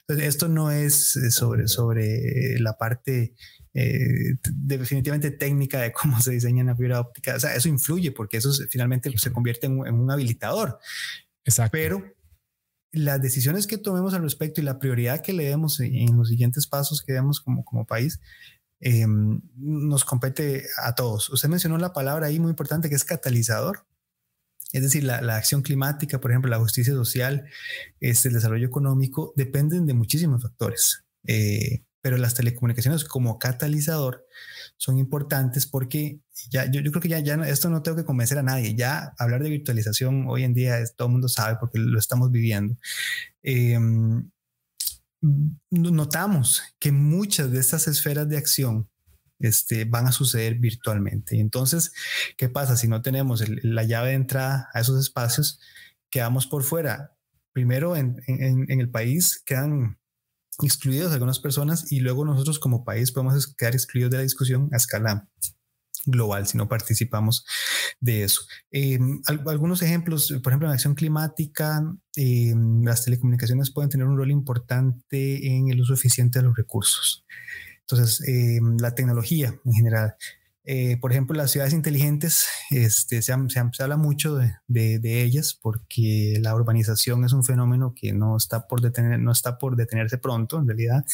Entonces, esto no es sobre, sobre la parte eh, definitivamente técnica de cómo se diseña una fibra óptica. O sea, eso influye porque eso finalmente se convierte en, en un habilitador. Exacto. Pero las decisiones que tomemos al respecto y la prioridad que le demos en los siguientes pasos que demos como, como país, eh, nos compete a todos. Usted mencionó la palabra ahí muy importante que es catalizador. Es decir, la, la acción climática, por ejemplo, la justicia social, este, el desarrollo económico, dependen de muchísimos factores. Eh, pero las telecomunicaciones como catalizador son importantes porque ya, yo, creo que ya, ya esto no tengo que convencer a nadie. Ya hablar de virtualización hoy en día es, todo el mundo sabe porque lo estamos viviendo. Eh, notamos que muchas de estas esferas de acción este, van a suceder virtualmente. Y entonces, ¿qué pasa si no tenemos la llave de entrada a esos espacios? Quedamos por fuera. Primero, en, en, en el país quedan excluidos algunas personas y luego nosotros como país podemos quedar excluidos de la discusión a escala global si no participamos de eso. Eh, algunos ejemplos, por ejemplo, en acción climática, eh, las telecomunicaciones pueden tener un rol importante en el uso eficiente de los recursos. Entonces, eh, la tecnología en general eh, por ejemplo, las ciudades inteligentes, este, se, se, se habla mucho de, de, de, ellas porque la urbanización es un fenómeno que no está, por detener, no está por detenerse pronto. En realidad,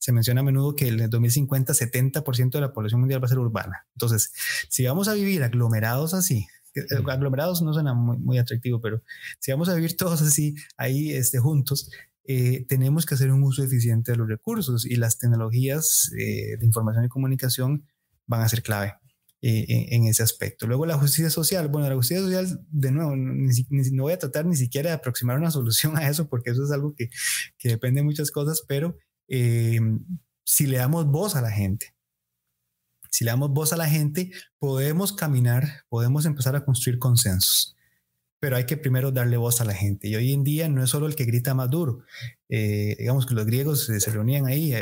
se menciona a menudo que en el 2050 70% de la población mundial va a ser urbana. Entonces, si vamos a vivir aglomerados así, eh, aglomerados no suena muy, muy atractivo, pero si vamos a vivir todos así, ahí este, juntos, eh, tenemos que hacer un uso eficiente de los recursos y las tecnologías eh, de información y comunicación van a ser clave eh, en ese aspecto. Luego la justicia social, bueno, la justicia social, de nuevo, no voy a tratar ni siquiera de aproximar una solución a eso, porque eso es algo que, que depende de muchas cosas, pero eh, si le damos voz a la gente, si le damos voz a la gente, podemos caminar, podemos empezar a construir consensos pero hay que primero darle voz a la gente. Y hoy en día no es solo el que grita más duro. Eh, digamos que los griegos se, se reunían ahí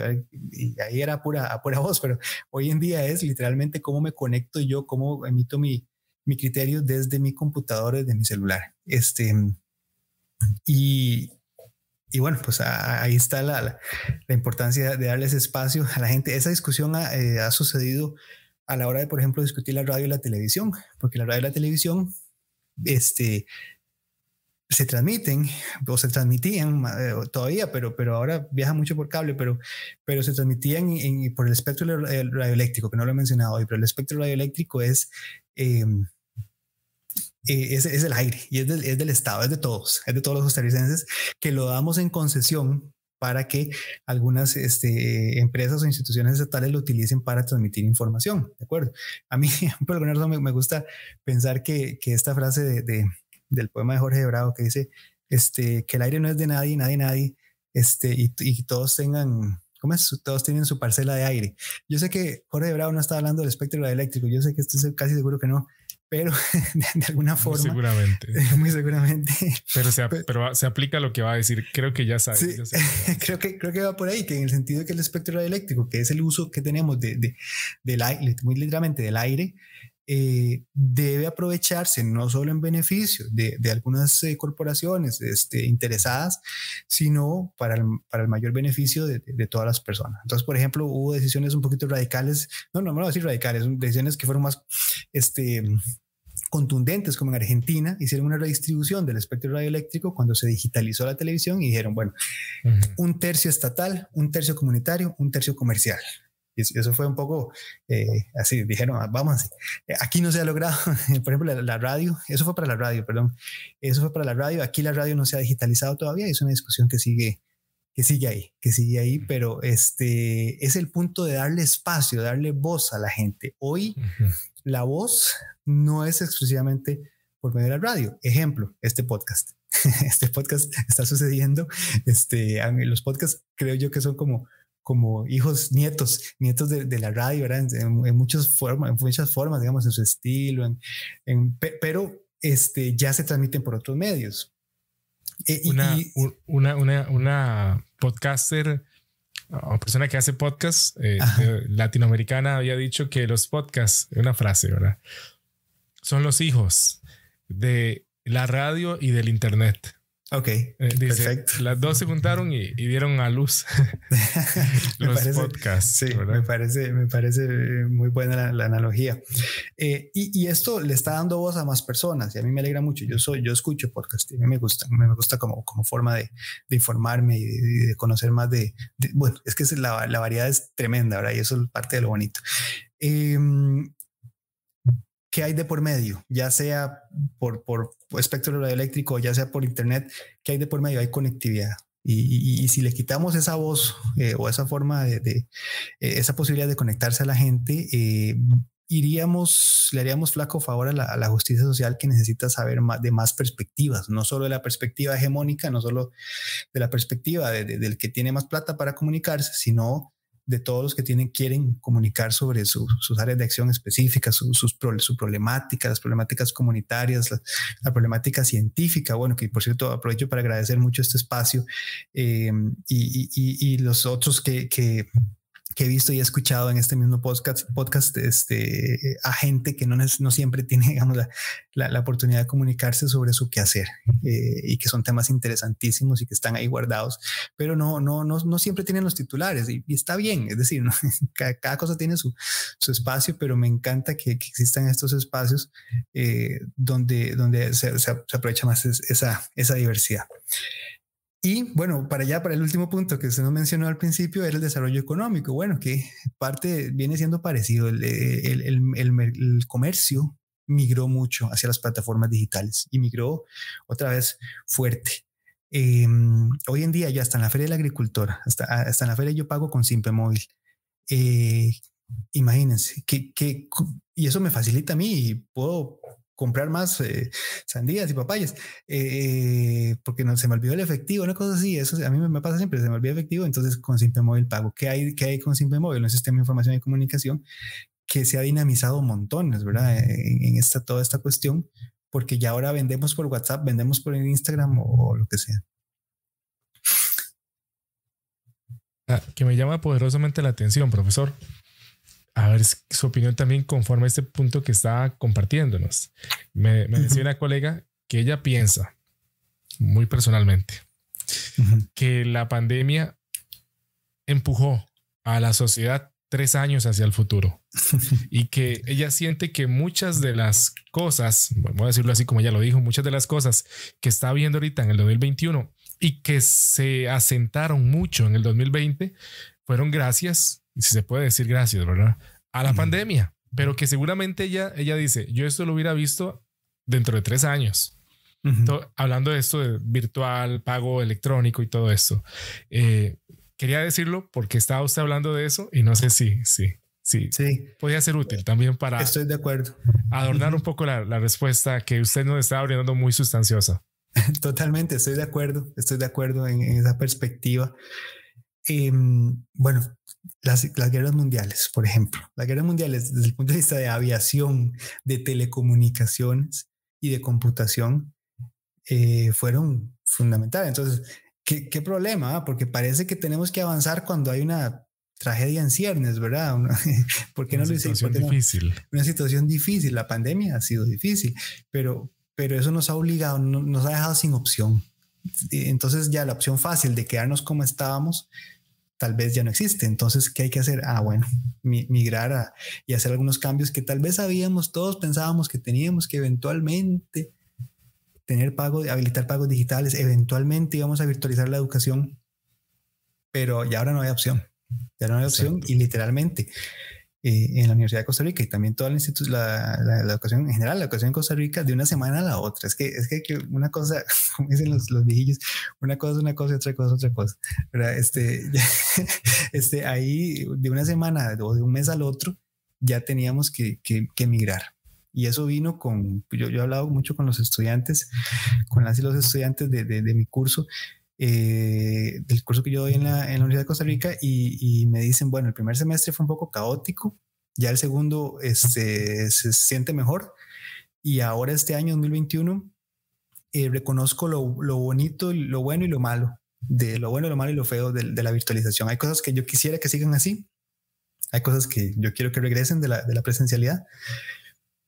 y ahí era pura, a pura voz, pero hoy en día es literalmente cómo me conecto yo, cómo emito mi, mi criterio desde mi computador, desde mi celular. Este, y, y bueno, pues ahí está la, la, importancia de darles espacio a la gente. Esa discusión ha, eh, ha, sucedido a la hora de, por ejemplo, discutir la radio y la televisión, porque la radio y la televisión este, se transmiten o se transmitían eh, todavía, pero, pero ahora viaja mucho por cable, pero, pero se transmitían en, por el espectro radioeléctrico, que no lo he mencionado hoy, pero el espectro radioeléctrico es... Eh, eh, es, es, el aire y es del, es del, Estado, es de todos, es de todos los costarricenses que lo damos en concesión para que algunas este, empresas o instituciones estatales lo utilicen para transmitir información, ¿de acuerdo? A mí, por alguna razón, me, me gusta pensar que, que esta frase de, de, del poema de Jorge de Bravo que dice este, que el aire no es de nadie, nadie, nadie, este, y, y todos tengan ¿Cómo es? Todos tienen su parcela de aire. Yo sé que Jorge de Bravo no está hablando del espectro eléctrico, yo sé que estoy casi seguro que no, pero de, alguna forma. Muy seguramente. Muy seguramente. Pero se, pero se aplica lo que va a decir. Creo que ya sabes. creo, que, creo que va por ahí, que en el sentido de que el espectro eléctrico, que es el uso que tenemos de, de, del aire, muy literalmente del aire, eh, debe aprovecharse no solo en beneficio de, de algunas eh, corporaciones este, interesadas, sino para el, para el mayor beneficio de, de, todas las personas. Entonces, por ejemplo, hubo decisiones un poquito radicales, no, no, no voy a decir radicales, decisiones que fueron más este, contundentes como en Argentina, hicieron una redistribución del espectro radioeléctrico cuando se digitalizó la televisión y dijeron, bueno, uh -huh. un tercio estatal, un tercio comunitario, un tercio comercial. Y eso fue un poco eh, así, dijeron, ah, vamos, aquí no se ha logrado, por ejemplo, la, la, radio, eso fue para la radio, perdón, eso fue para la radio, aquí la radio no se ha digitalizado todavía, es una discusión que sigue, que sigue ahí, que sigue ahí, pero este es el punto de darle espacio, darle voz a la gente. Hoy uh -huh. la voz no es exclusivamente por medio de la radio. Ejemplo, este podcast. Este podcast está sucediendo. Este, los podcasts creo yo que son como como hijos, nietos, nietos de, de la radio, ¿verdad? En, en, muchas formas, en muchas formas, digamos, en su estilo, en, en, pero este, ya se transmiten por otros medios. Eh, una, y, una, una, una, podcaster o persona que hace podcast eh, latinoamericana había dicho que los podcasts, una frase, ¿verdad? Son los hijos de la radio y del internet. Ok, eh, dice, perfecto. Las dos se juntaron y, y dieron a luz los parece, podcasts. Sí, ¿verdad? me parece, me parece muy buena la, la analogía. Eh, y, y, esto le está dando voz a más personas y a mí me alegra mucho. Yo soy, yo escucho podcast y a mí me gusta, me gusta como, como forma de, de informarme y de, de, conocer más de, de, bueno, es que la, la, variedad es tremenda, ¿verdad? Y eso es parte de lo bonito. Eh, ¿Qué hay de por medio? Ya sea por, por espectro radioeléctrico, ya sea por internet, ¿qué hay de por medio? Hay conectividad. Y, si le quitamos esa voz eh, o esa forma de, eh, esa posibilidad de conectarse a la gente, eh, iríamos, le haríamos flaco favor a la, justicia social que necesita saber más de más perspectivas, no solo de la perspectiva hegemónica, no solo de la perspectiva de, de, del que tiene más plata para comunicarse, sino de todos los que tienen, quieren comunicar sobre su, sus áreas de acción específicas, su, sus, su problemática, las problemáticas comunitarias, la, la, problemática científica. Bueno, que por cierto aprovecho para agradecer mucho este espacio eh, y, y, y, los otros que, que que he visto y he escuchado en este mismo podcast, podcast este, a gente que no, no siempre tiene digamos, la, la, oportunidad de comunicarse sobre su quehacer eh, y que son temas interesantísimos y que están ahí guardados, pero no, no, no, no siempre tienen los titulares y, está bien, es decir, ¿no? cada, cosa tiene su, su, espacio, pero me encanta que, existan estos espacios eh, donde, donde se, se, se, aprovecha más esa, esa diversidad. Y bueno, para allá, para el último punto que usted nos mencionó al principio, era el desarrollo económico. Bueno, que parte viene siendo parecido. El, el, el, el, comercio migró mucho hacia las plataformas digitales y migró otra vez fuerte. Eh, hoy en día ya está en la Feria del Agricultor, hasta, hasta en la feria yo pago con Simple Móvil. Eh, imagínense que, que, y eso me facilita a mí y puedo comprar más eh, sandías y papayas, eh, porque no se me olvidó el efectivo, una cosa así, eso a mí me pasa siempre, se me olvida el efectivo, entonces con Simple Móvil pago. ¿Qué hay, qué hay con Simple Móvil? Un sistema de información y comunicación que se ha dinamizado montones, ¿verdad? En, en esta, toda esta cuestión, porque ya ahora vendemos por WhatsApp, vendemos por Instagram o, o lo que sea. Ah, que me llama poderosamente la atención, profesor. A ver su opinión también conforme a este punto que está compartiéndonos. Me, decía una colega que ella piensa, muy personalmente, que la pandemia empujó a la sociedad tres años hacia el futuro y que ella siente que muchas de las cosas, voy a decirlo así como ella lo dijo, muchas de las cosas que está viendo ahorita en el 2021 y que se asentaron mucho en el 2020 fueron gracias, si se puede decir gracias, ¿verdad? A la pandemia, pero que seguramente ella, ella dice, yo esto lo hubiera visto dentro de tres años. hablando de esto de virtual, pago electrónico y todo esto. Eh, quería decirlo porque estaba usted hablando de eso y no sé si, sí, sí, sí. podía ser útil también para. Estoy de acuerdo. Adornar un poco la, la respuesta que usted nos estaba brindando muy sustanciosa. Totalmente, estoy de acuerdo, estoy de acuerdo en, esa perspectiva. Em, bueno, las, las, guerras mundiales, por ejemplo, las guerras mundiales desde el punto de vista de aviación, de telecomunicaciones y de computación eh, fueron fundamentales. Entonces, ¿qué, qué problema? Ah? Porque parece que tenemos que avanzar cuando hay una tragedia en ciernes, ¿verdad? ¿Por qué no lo hicimos? Situación difícil. Una situación difícil. La pandemia ha sido difícil, pero, pero eso nos ha obligado, nos ha dejado sin opción. Entonces ya la opción fácil de quedarnos como estábamos tal vez ya no existe. Entonces, ¿qué hay que hacer? Ah, bueno, migrar y hacer algunos cambios que tal vez sabíamos, todos pensábamos que teníamos que eventualmente tener pago, habilitar pagos digitales, eventualmente íbamos a virtualizar la educación, pero ya ahora no hay opción. Ya no hay opción y literalmente eh, en la Universidad de Costa Rica y también toda la, la, la, educación en general, la educación en Costa Rica de una semana a la otra. Es que es que, una cosa, como dicen los, los viejillos, una cosa es una cosa y otra cosa es otra cosa. Este, este, ahí de una semana o de un mes al otro ya teníamos que, que, que. Y eso vino con, yo, yo he hablado mucho con los estudiantes, con las y los estudiantes de, de, de mi curso, eh, del curso que yo doy en la, en la Universidad de Costa Rica y, me dicen, bueno, el primer semestre fue un poco caótico, ya el segundo este, se siente mejor y ahora este año 2021 eh, reconozco lo, lo, bonito, lo bueno y lo malo, de lo bueno, lo malo y lo feo de, de, la virtualización. Hay cosas que yo quisiera que sigan así, hay cosas que yo quiero que regresen de la, de la presencialidad,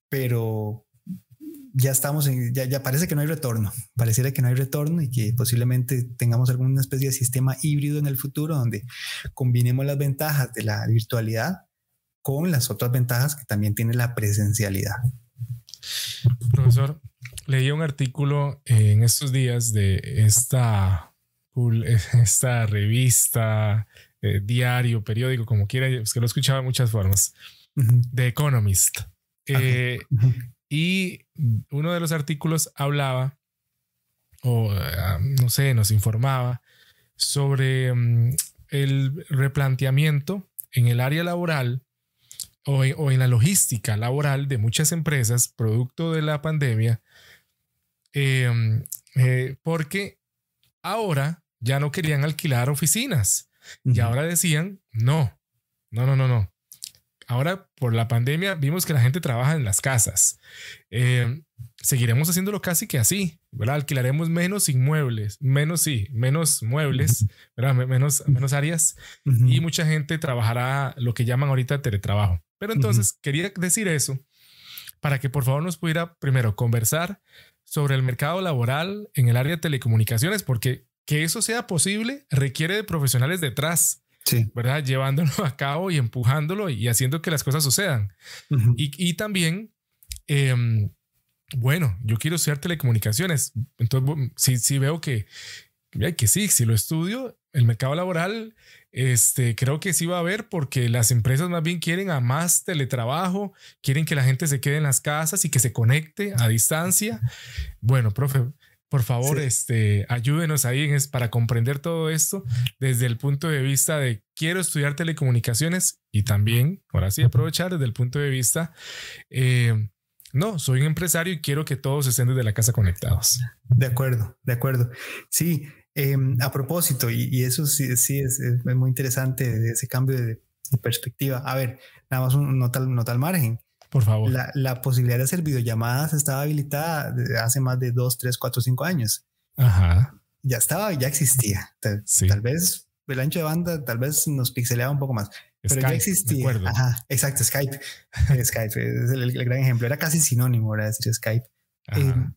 pero ya estamos en, ya, ya parece que no hay retorno, pareciera que no hay retorno y que posiblemente tengamos alguna especie de sistema híbrido en el futuro donde combinemos las ventajas de la virtualidad con las otras ventajas que también tiene la presencialidad. Profesor, leí un artículo en estos días de esta, esta revista, eh, diario, periódico, como quiera, es que lo escuchaba de muchas formas, de Economist. Eh, y uno de los artículos hablaba, o ah, no sé, nos informaba sobre mm, el replanteamiento en el área laboral o, en la logística laboral de muchas empresas producto de la pandemia, em, eh, porque ahora ya no querían alquilar oficinas y ahora decían, no, no, no, no, no, ahora por la pandemia vimos que la gente trabaja en las casas. Eh, seguiremos haciéndolo casi que así, ¿verdad? Alquilaremos menos inmuebles, menos sí, menos muebles, ¿verdad? Menos, menos áreas y mucha gente trabajará lo que llaman ahorita teletrabajo. Pero entonces quería decir eso para que por favor nos pudiera primero conversar sobre el mercado laboral en el área de telecomunicaciones, porque que eso sea posible requiere de profesionales detrás Sí. ¿Verdad? Llevándolo a cabo y empujándolo y haciendo que las cosas sucedan. y, y, también, em, bueno, yo quiero estudiar telecomunicaciones. Entonces, si, si veo que, que sí, si lo estudio, el mercado laboral, este, creo que sí va a haber porque las empresas más bien quieren a más teletrabajo, quieren que la gente se quede en las casas y que se conecte a distancia. Bueno, profe, por favor, este, ayúdenos ahí para comprender todo esto desde el punto de vista de quiero estudiar telecomunicaciones y también, ahora sí, aprovechar desde el punto de vista, eh, no, soy un empresario y quiero que todos estén desde la casa conectados. De acuerdo, de acuerdo. Sí, em, a propósito, y, eso sí, sí es, muy interesante ese cambio de, perspectiva. A ver, nada más un nota, nota al margen. Por favor. La, posibilidad de hacer videollamadas estaba habilitada hace más de dos, tres, cuatro, cinco años. Ajá. Ya estaba, ya existía. Tal, vez el ancho de banda tal vez nos pixeleaba un poco más. pero ya existía. Ajá, exacto, Skype. Skype es el, gran ejemplo. Era casi sinónimo, era decir Skype. Em,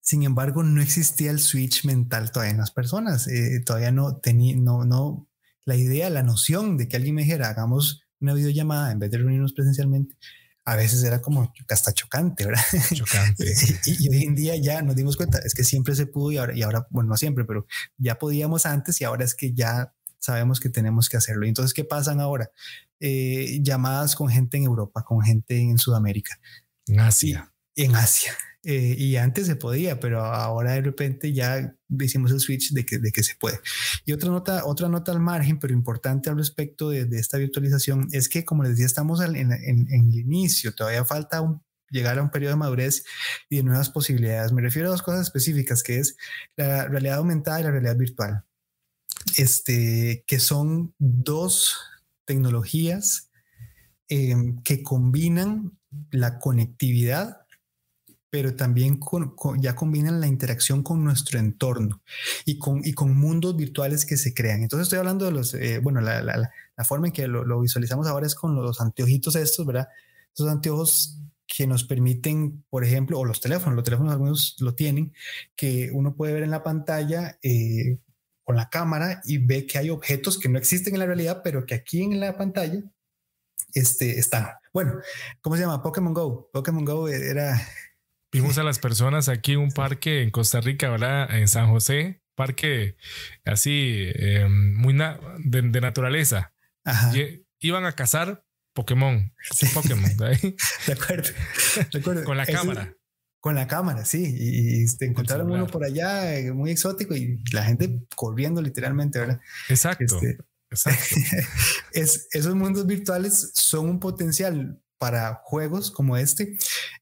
sin embargo, no existía el switch mental todavía en las personas. Eh, todavía no tenía, no, no, la idea, la noción de que alguien me dijera, hagamos una videollamada en vez de reunirnos presencialmente, a veces era como hasta chocante, ¿verdad? Chocante. y, hoy en día ya nos dimos cuenta, es que siempre se pudo y ahora, y ahora, bueno, no siempre, pero ya podíamos antes y ahora es que ya sabemos que tenemos que hacerlo. Y entonces, ¿qué pasan ahora? Eh, llamadas con gente en Europa, con gente en Sudamérica. En Asia. en Asia. Eh, y antes se podía, pero ahora de repente ya hicimos el switch de que, de que se puede. Y otra nota, otra nota al margen, pero importante al respecto de, esta virtualización, es que, como les decía, estamos en, en, el inicio, todavía falta llegar a un periodo de madurez y de nuevas posibilidades. Me refiero a dos cosas específicas, que es la realidad aumentada y la realidad virtual, este, que son dos tecnologías eh, que combinan la conectividad pero también ya combinan la interacción con nuestro entorno y con, y con mundos virtuales que se crean. Entonces estoy hablando de los, eh, bueno, la, la, la, forma en que lo, visualizamos ahora es con los anteojitos estos, ¿verdad? Esos anteojos que nos permiten, por ejemplo, o los teléfonos, los teléfonos algunos lo tienen, que uno puede ver en la pantalla eh, con la cámara y ve que hay objetos que no existen en la realidad, pero que aquí en la pantalla este, están. Bueno, ¿cómo se llama? Pokémon Go. Pokémon Go era Vimos a las personas aquí en un parque en Costa Rica, ¿verdad? En San José, parque así, em, muy de, naturaleza. iban a cazar Pokémon. Pokémon, de acuerdo. De acuerdo. Con la cámara. Con la cámara, sí. Y, te encontraron uno por allá eh, muy exótico y la gente corriendo literalmente, ¿verdad? Exacto. Este, exacto. es, esos mundos virtuales son un potencial para juegos como este,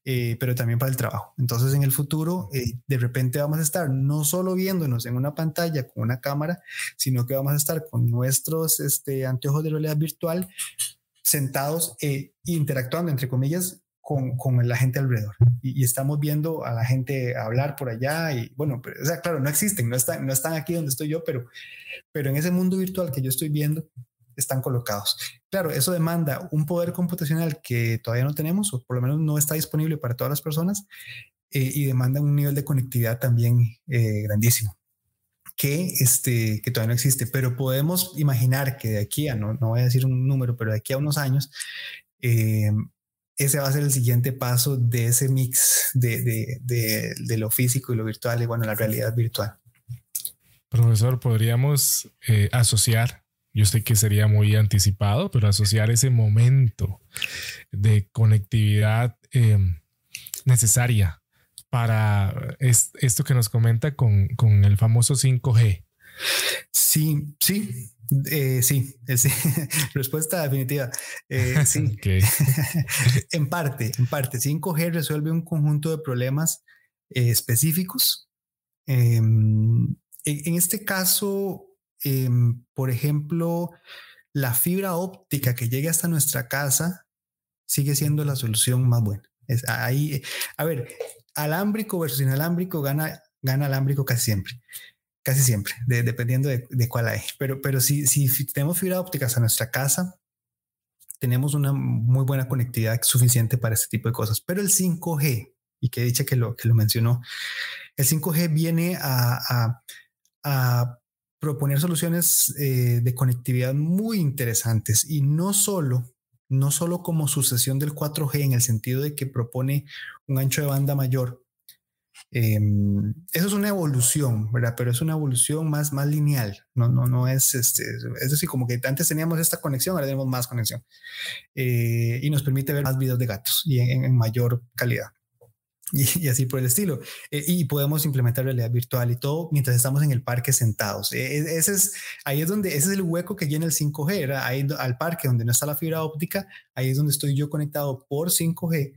eh, pero también para el trabajo. Entonces, en el futuro, eh, de repente vamos a estar no solo viéndonos en una pantalla con una cámara, sino que vamos a estar con nuestros este, anteojos de realidad virtual sentados e interactuando, entre comillas, con, con, la gente alrededor. Y, estamos viendo a la gente hablar por allá y bueno, pero, o sea, claro, no existen, no están, no están aquí donde estoy yo, pero, pero en ese mundo virtual que yo estoy viendo, están colocados. Claro, eso demanda un poder computacional que todavía no tenemos, o por lo menos no está disponible para todas las personas, eh, y demanda un nivel de conectividad también eh, grandísimo, que, este, que todavía no existe, pero podemos imaginar que de aquí a, no, no voy a decir un número, pero de aquí a unos años, eh, ese va a ser el siguiente paso de ese mix de, de, de, de lo físico y lo virtual, y bueno, la realidad virtual. Profesor, podríamos asociar yo sé que sería muy anticipado, pero asociar ese momento de conectividad eh, necesaria para esto que nos comenta con, el famoso 5G. Sí, sí, eh, sí, respuesta definitiva. Eh, sí, en parte, en parte, 5G resuelve un conjunto de problemas específicos. Em, en, este caso, Em, por ejemplo, la fibra óptica que llegue hasta nuestra casa sigue siendo la solución más buena. Es ahí, a ver, alámbrico versus inalámbrico gana, gana alámbrico casi siempre. Casi siempre, dependiendo de, cuál hay. Pero, pero si, si tenemos fibra óptica hasta nuestra casa, tenemos una muy buena conectividad suficiente para este tipo de cosas. Pero el 5G, y que dicha que lo, que lo mencionó, el 5G viene a, a proponer soluciones eh, de conectividad muy interesantes y no solo, no solo como sucesión del 4G en el sentido de que propone un ancho de banda mayor. Em, eso es una evolución, ¿verdad? Pero es una evolución más, más lineal, no, no, no es, este, es decir, como que antes teníamos esta conexión, ahora tenemos más conexión eh, y nos permite ver más videos de gatos y en mayor calidad. y, así por el estilo. Eh, y podemos implementar realidad virtual y todo mientras estamos en el parque sentados. Eh, ese es, ahí es donde, ese es el hueco que llena el 5G, era ahí al parque donde no está la fibra óptica, ahí es donde estoy yo conectado por 5G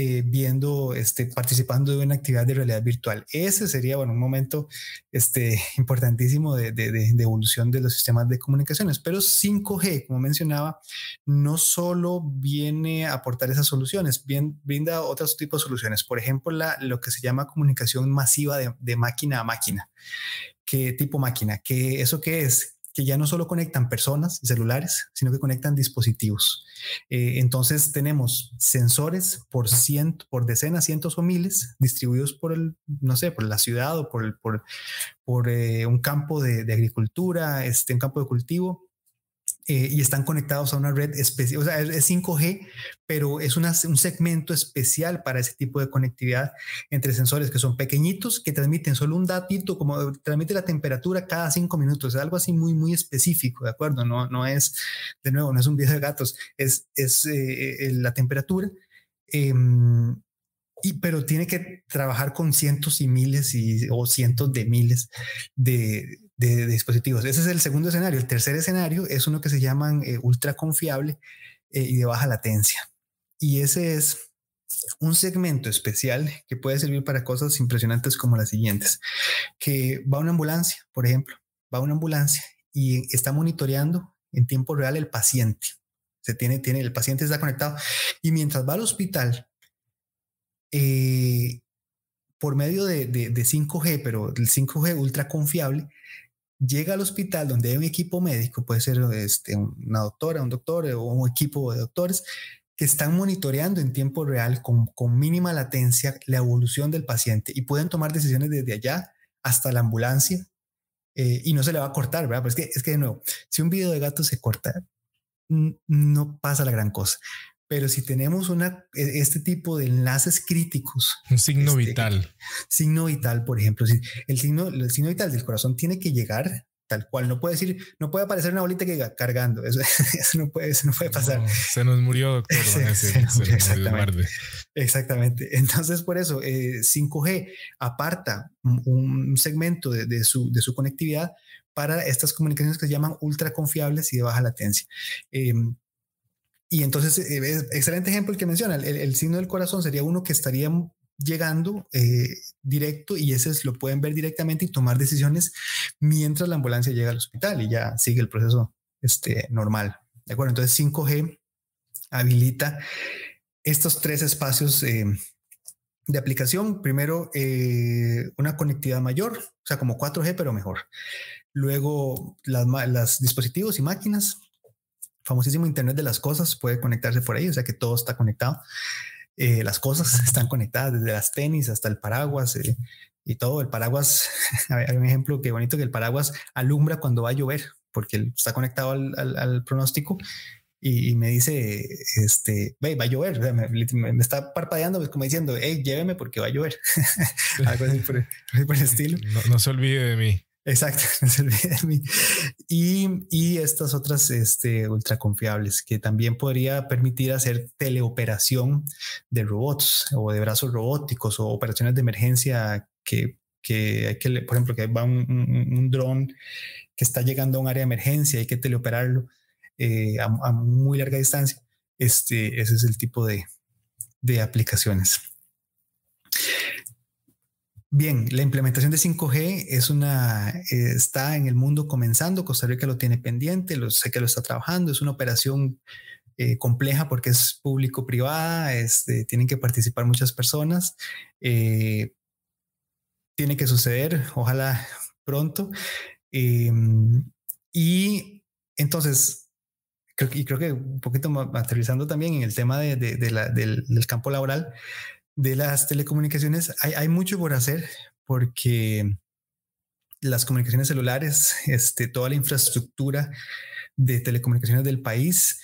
eh, viendo, este, participando de una actividad de realidad virtual. Ese sería, bueno, un momento este, importantísimo de, de, de, evolución de los sistemas de comunicaciones. Pero 5G, como mencionaba, no solo viene a aportar esas soluciones, bien, brinda otros tipos de soluciones. Por ejemplo, la, lo que se llama comunicación masiva de, máquina a máquina. ¿Qué tipo máquina? ¿Qué, ¿Eso qué es? Que ya no solo conectan personas y celulares, sino que conectan dispositivos. Eh, entonces tenemos sensores por ciento, por decenas, cientos o miles distribuidos por el, no sé, por la ciudad o por, el, por, por eh, un campo de, de agricultura, este, un campo de cultivo eh, y están conectados a una red especial, o sea, es 5G, pero es un segmento especial para ese tipo de conectividad entre sensores que son pequeñitos, que transmiten solo un datito, como transmite la temperatura cada cinco minutos, es algo así muy, muy específico, ¿de acuerdo? No, no es, de nuevo, no es un video de gatos, es, es eh, la temperatura. Em, y, pero tiene que trabajar con cientos y miles y, o cientos de miles de, de, dispositivos. Ese es el segundo escenario. El tercer escenario es uno que se llaman eh, ultra confiable eh, y de baja latencia. Y ese es un segmento especial que puede servir para cosas impresionantes como las siguientes, que va una ambulancia, por ejemplo, va una ambulancia y está monitoreando en tiempo real el paciente. Se tiene, tiene, el paciente está conectado y mientras va al hospital, eh, por medio de, de, de, 5G, pero el 5G ultra confiable, llega al hospital donde hay un equipo médico, puede ser este, una doctora, un doctor o un equipo de doctores que están monitoreando en tiempo real con, con mínima latencia la evolución del paciente y pueden tomar decisiones desde allá hasta la ambulancia eh, y no se le va a cortar, ¿verdad? Pero es que, es que de nuevo, si un video de gato se corta, no pasa la gran cosa. Pero si tenemos una, e, este tipo de enlaces críticos. Un signo este, vital. Signo vital, por ejemplo. Si el, signo, el signo vital del corazón tiene que llegar tal cual. No puede decir, no puede aparecer una bolita que diga cargando. Eso, eso, no, puede, eso no puede pasar. se nos murió, doctor. Se, se, nos murió, exactamente. exactamente. Entonces, por eso, eh, 5G aparta un, segmento de, de, su, de su conectividad para estas comunicaciones que se llaman ultra confiables y de baja latencia. Eh, y entonces, eh, excelente ejemplo el que menciona, el, signo del corazón sería uno que estaría llegando eh, directo y ese lo pueden ver directamente y tomar decisiones mientras la ambulancia llega al hospital y ya sigue el proceso este, normal. ¿De acuerdo? Entonces 5G habilita estos tres espacios eh, de aplicación. Primero, una conectividad mayor, o sea, como 4G, pero mejor. Luego, las, dispositivos y máquinas famosísimo Internet de las cosas puede conectarse por ahí, o sea que todo está conectado. Eh, las cosas están conectadas desde las tenis hasta el paraguas eh, y todo. El paraguas, hay un ejemplo que bonito que el paraguas alumbra cuando va a llover porque está conectado al, pronóstico y, me dice, este, va a llover, me, está parpadeando pues, como diciendo, hey, lléveme porque va a llover. Algo así por, el estilo. no se olvide de mí. Exacto, no. Y, y estas otras este, ultra confiables que también podría permitir hacer teleoperación de robots o de brazos robóticos o operaciones de emergencia que, que hay que, por ejemplo, que va un, un, dron que está llegando a un área de emergencia, hay que teleoperarlo eh, a, a, muy larga distancia. Este, ese es el tipo de, de aplicaciones. Bien, la implementación de 5G es una, eh, está en el mundo comenzando, Costa Rica lo tiene pendiente, lo, sé que lo está trabajando, es una operación eh, compleja porque es público-privada, este, tienen que participar muchas personas, eh, tiene que suceder, ojalá pronto. Y entonces, creo, que un poquito aterrizando también en el tema del campo laboral, de las telecomunicaciones hay, hay, mucho por hacer porque las comunicaciones celulares, este, toda la infraestructura de telecomunicaciones del país,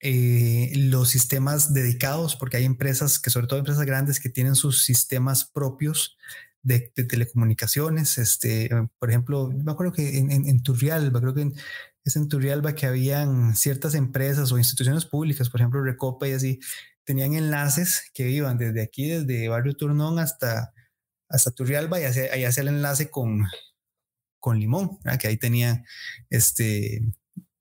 eh, los sistemas dedicados, porque hay empresas que, sobre todo empresas grandes, que tienen sus sistemas propios de, telecomunicaciones. Este, por ejemplo, me acuerdo que en, en, en Turrialba, creo que en, es en Turrialba que habían ciertas empresas o instituciones públicas, por ejemplo, Recopa y así, tenían enlaces que iban desde aquí, desde Barrio Turnón hasta, hasta Turrialba y ahí hacía el enlace con, con Limón, que ahí tenía este,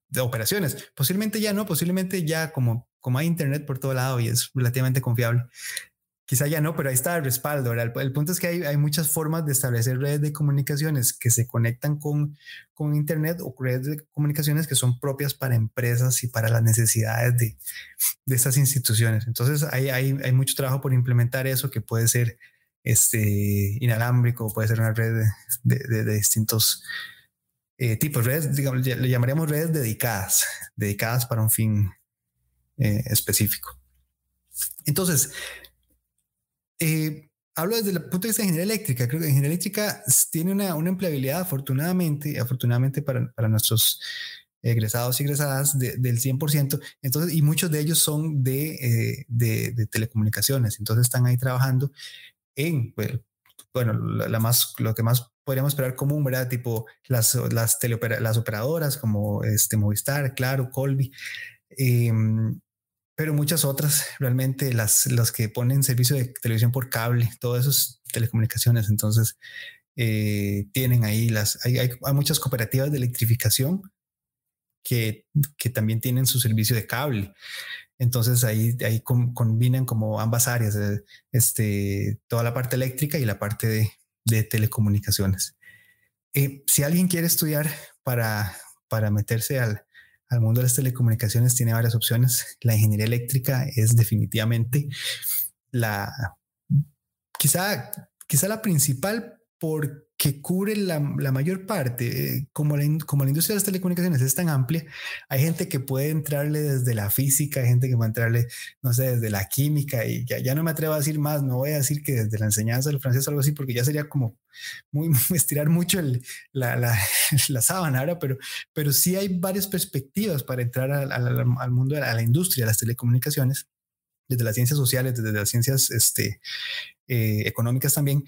de operaciones. Posiblemente ya no, posiblemente ya como, como hay internet por todo lado y es relativamente confiable, Quizá ya no, pero ahí está el respaldo. El, punto es que hay, hay, muchas formas de establecer redes de comunicaciones que se conectan con, con Internet o redes de comunicaciones que son propias para empresas y para las necesidades de, de estas instituciones. Entonces hay, hay, hay, mucho trabajo por implementar eso que puede ser este, inalámbrico, puede ser una red de, de, de distintos eh, tipos, redes, digamos, le llamaríamos redes dedicadas, dedicadas para un fin eh, específico. Entonces, eh, hablo desde el punto de vista de ingeniería eléctrica. Creo que ingeniería eléctrica tiene una, una empleabilidad, afortunadamente, afortunadamente para, para nuestros egresados y egresadas del 100%. Entonces, y muchos de ellos son de, de, telecomunicaciones. Entonces, están ahí trabajando en, bueno, la, más, lo que más podríamos esperar común, ¿verdad? Tipo las, las, las operadoras como este, Movistar, Claro, Colby, em, pero muchas otras, realmente las, las que ponen servicio de televisión por cable, todo eso es telecomunicaciones, entonces eh, tienen ahí las, hay, hay, muchas cooperativas de electrificación que, que también tienen su servicio de cable. Entonces ahí, ahí combinan como ambas áreas, eh, este, toda la parte eléctrica y la parte de, de telecomunicaciones. Eh, si alguien quiere estudiar para, para meterse al, al mundo de las telecomunicaciones, tiene varias opciones. La ingeniería eléctrica es definitivamente la, quizá, quizá la principal por que cubre la, mayor parte, eh, como, la, como la industria de las telecomunicaciones es tan amplia, hay gente que puede entrarle desde la física, hay gente que puede entrarle, no sé, desde la química, y ya, ya no me atrevo a decir más, no voy a decir que desde la enseñanza del francés o algo así, porque ya sería como muy, estirar mucho el, la, la, la, sábana, ahora, pero, pero sí hay varias perspectivas para entrar al, al, mundo, a la industria de las telecomunicaciones desde las ciencias sociales, desde las ciencias este, eh, económicas también,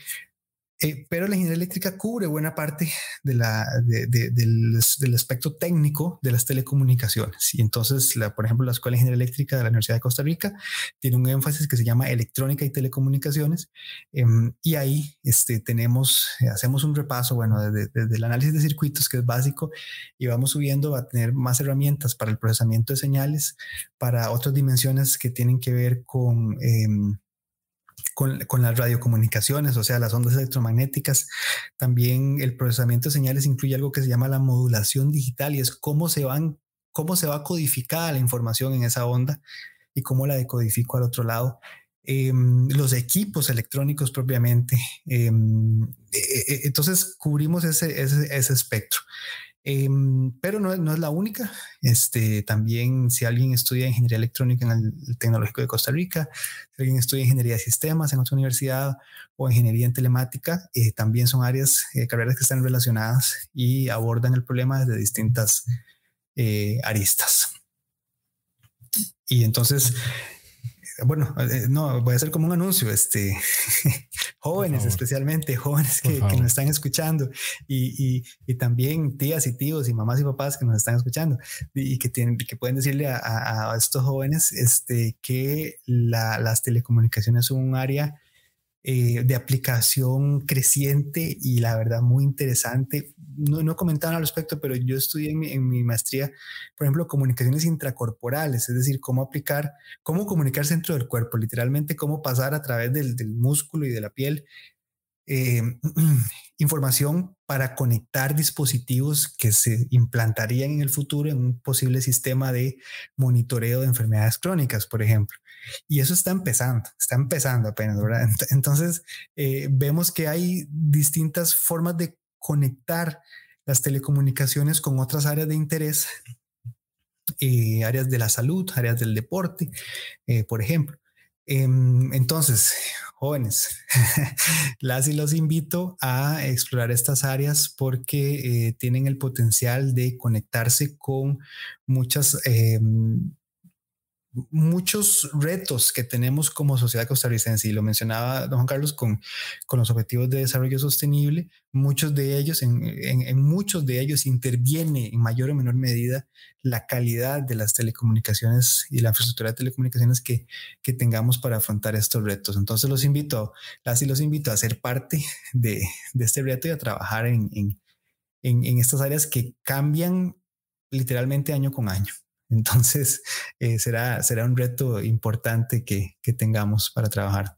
eh, pero la ingeniería eléctrica cubre buena parte de la, del, aspecto técnico de las telecomunicaciones. Y entonces, la, por ejemplo, la Escuela de Ingeniería Eléctrica de la Universidad de Costa Rica tiene un énfasis que se llama electrónica y telecomunicaciones. Em, y ahí este, tenemos, hacemos un repaso, bueno, desde, el análisis de circuitos, que es básico, y vamos subiendo a tener más herramientas para el procesamiento de señales, para otras dimensiones que tienen que ver con... Em, con, las radiocomunicaciones, o sea, las ondas electromagnéticas. También el procesamiento de señales incluye algo que se llama la modulación digital y es cómo se van, cómo se va codificada la información en esa onda y cómo la decodifico al otro lado. Em, los equipos electrónicos propiamente. Em, e, e, e, entonces cubrimos ese espectro. Em, pero no, no, es la única. Este, también si alguien estudia ingeniería electrónica en el Tecnológico de Costa Rica, si alguien estudia ingeniería de sistemas en otra universidad o ingeniería en telemática, eh, también son áreas, eh, carreras que están relacionadas y abordan el problema desde distintas eh, aristas. Y entonces, bueno, eh, no, voy a hacer como un anuncio, este, jóvenes especialmente, jóvenes que, nos están escuchando y, también tías y tíos y mamás y papás que nos están escuchando y que, tienen, que pueden decirle a, estos jóvenes este, que las telecomunicaciones son un área eh, de aplicación creciente y la verdad muy interesante. No, no al respecto, pero yo estudié en mi, maestría, por ejemplo, comunicaciones intracorporales, es decir, cómo aplicar, cómo comunicarse dentro del cuerpo, literalmente cómo pasar a través del, del músculo y de la piel eh, información para conectar dispositivos que se implantarían en el futuro en un posible sistema de monitoreo de enfermedades crónicas, por ejemplo. Y eso está empezando, está empezando apenas, ¿verdad? Entonces, eh, vemos que hay distintas formas de conectar las telecomunicaciones con otras áreas de interés, eh, áreas de la salud, áreas del deporte, por ejemplo. Em, entonces, jóvenes, las y los invito a explorar estas áreas porque eh, tienen el potencial de conectarse con muchas em, muchos retos que tenemos como sociedad costarricense, y lo mencionaba don Juan Carlos con, con los objetivos de desarrollo sostenible, muchos de ellos, en, en, muchos de ellos interviene en mayor o menor medida la calidad de las telecomunicaciones y la infraestructura de telecomunicaciones que, que tengamos para afrontar estos retos. Entonces los invito, las y los invito a ser parte de, de este reto y a trabajar en, en, en estas áreas que cambian literalmente año con año. Entonces, eh, será, será un reto importante que, tengamos para trabajar.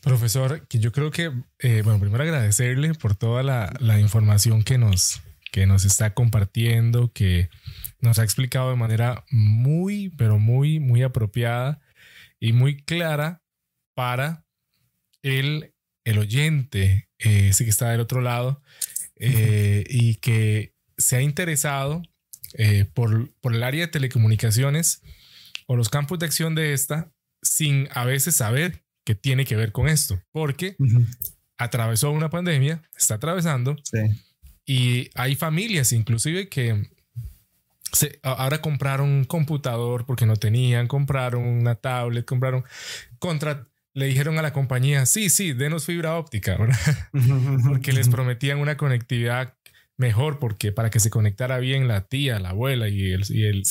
Profesor, que yo creo que, eh, bueno, primero agradecerle por toda la, información que nos, que nos está compartiendo, que nos ha explicado de manera muy, pero muy, muy apropiada y muy clara para el, el oyente, eh, ese que está del otro lado, eh, y que se ha interesado eh, por, por el área de telecomunicaciones o los campos de acción de esta sin a veces saber que tiene que ver con esto, porque atravesó una pandemia, está atravesando, y hay familias inclusive que se, ahora compraron un computador porque no tenían, compraron una tablet, compraron contra le dijeron a la compañía, sí, sí, denos fibra óptica, porque les prometían una conectividad mejor, porque para que se conectara bien la tía, la abuela y el, y el,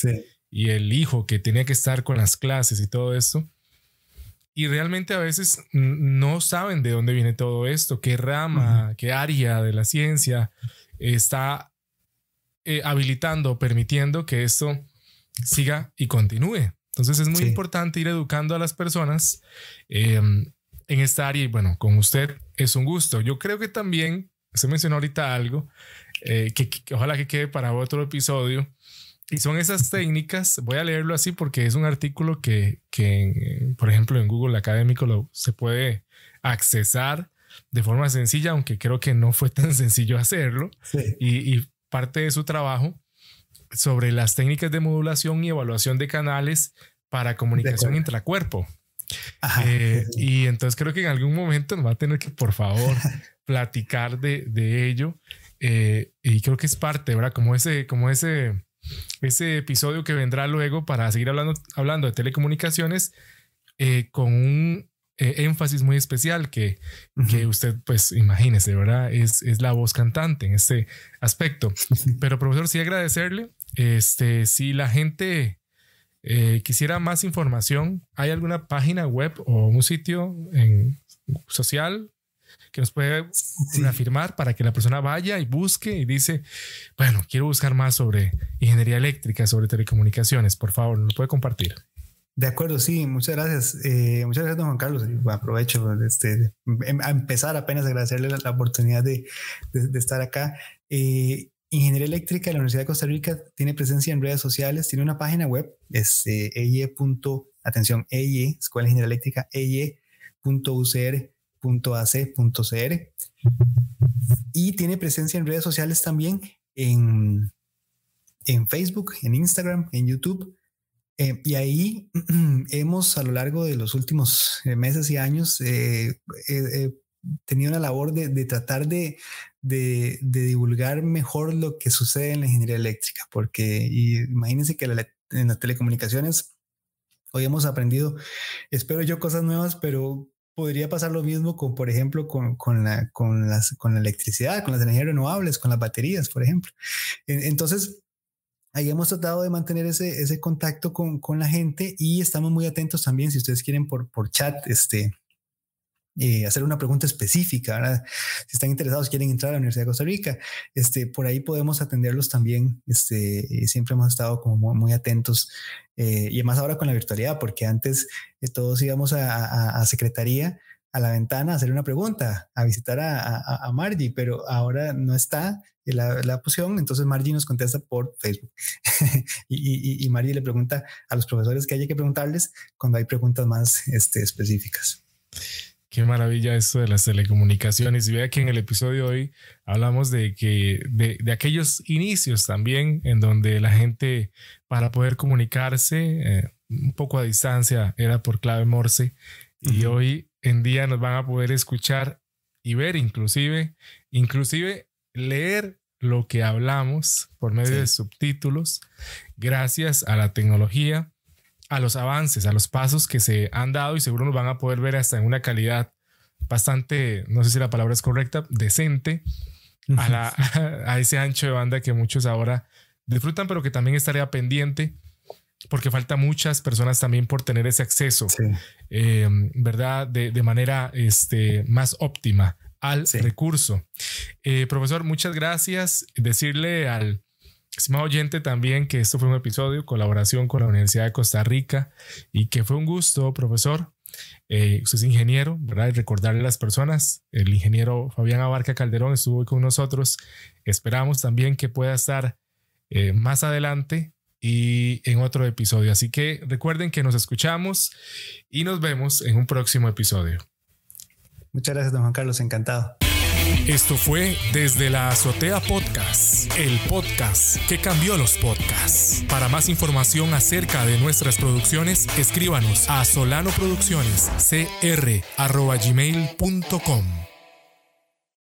y el hijo que tenía que estar con las clases y todo esto. Y realmente a veces no saben de dónde viene todo esto, qué rama, qué área de la ciencia está eh, habilitando, permitiendo que esto siga y continúe. Entonces es muy importante ir educando a las personas em, en esta área y bueno, con usted es un gusto. Yo creo que también, se mencionó ahorita algo, eh, que, ojalá que quede para otro episodio, y son esas técnicas, voy a leerlo así porque es un artículo que, que por ejemplo, en Google Académico lo, se puede accesar de forma sencilla, aunque creo que no fue tan sencillo hacerlo. Y, y, parte de su trabajo sobre las técnicas de modulación y evaluación de canales para comunicación intracuerpo. Eh, y entonces creo que en algún momento nos va a tener que, por favor, platicar de, de ello. Eh, y creo que es parte, ¿verdad? Como ese, como ese, ese episodio que vendrá luego para seguir hablando, hablando de telecomunicaciones eh, con un énfasis muy especial que, que usted, pues imagínese, ¿verdad? Es, es la voz cantante en este aspecto. Pero profesor, sí agradecerle este, si la gente eh, quisiera más información, ¿hay alguna página web o un sitio en social que nos puede afirmar para que la persona vaya y busque y dice, bueno, quiero buscar más sobre ingeniería eléctrica, sobre telecomunicaciones, por favor, ¿lo puede compartir? De acuerdo, sí, muchas gracias. Eh, muchas gracias, don Juan Carlos. Aprovecho este, em, a empezar apenas agradecerle la, oportunidad de, de, estar acá. Eh, Ingeniería Eléctrica de la Universidad de Costa Rica tiene presencia en redes sociales, tiene una página web, es eh, EIE. atención, EIE, Escuela de Ingeniería Eléctrica, EIE.ucr.ac.cr. Y tiene presencia en redes sociales también, en, en Facebook, en Instagram, en YouTube. Eh, y ahí hemos a lo largo de los últimos eh, meses y años eh, tenido una labor de, de tratar de, de, divulgar mejor lo que sucede en la ingeniería eléctrica, porque imagínense que en las telecomunicaciones hoy hemos aprendido, espero yo, cosas nuevas, pero podría pasar lo mismo con, por ejemplo, con, con, la, con, las, con la electricidad, con las energías renovables, con las baterías, por ejemplo. Entonces, ahí hemos tratado de mantener ese, ese contacto con, con, la gente y estamos muy atentos también, si ustedes quieren por, por chat, este, eh, hacer una pregunta específica, si están interesados, quieren entrar a la Universidad de Costa Rica, este, por ahí podemos atenderlos también. Este, siempre hemos estado como muy, atentos eh, y además ahora con la virtualidad, porque antes eh, todos íbamos a, secretaría a la ventana a hacer una pregunta, a visitar a, Margie, pero ahora no está la, la, opción, entonces Margie nos contesta por Facebook y, y, Margie le pregunta a los profesores que haya que preguntarles cuando hay preguntas más este, específicas. Qué maravilla esto de las telecomunicaciones. Y vea que en el episodio de hoy hablamos de que de, de aquellos inicios también en donde la gente para poder comunicarse eh, un poco a distancia era por clave Morse. Y hoy en día nos van a poder escuchar y ver inclusive, inclusive leer lo que hablamos por medio de subtítulos gracias a la tecnología a los avances, a los pasos que se han dado y seguro nos van a poder ver hasta en una calidad bastante, no sé si la palabra es correcta, decente a, la, a ese ancho de banda que muchos ahora disfrutan, pero que también estaría pendiente porque falta muchas personas también por tener ese acceso, eh, ¿verdad? De, de, manera este, más óptima al recurso. Eh, profesor, muchas gracias. Decirle al Estimado oyente también que esto fue un episodio, colaboración con la Universidad de Costa Rica y que fue un gusto, profesor. Eh, usted es ingeniero, ¿verdad? Y recordarle a las personas, el ingeniero Fabián Abarca Calderón estuvo con nosotros. Esperamos también que pueda estar eh, más adelante y en otro episodio. Así que recuerden que nos escuchamos y nos vemos en un próximo episodio. Muchas gracias, don Juan Carlos, encantado. Esto fue Desde la Azotea Podcast, el podcast que cambió los podcasts. Para más información acerca de nuestras producciones, escríbanos a solanoproduccionescr.gmail.com.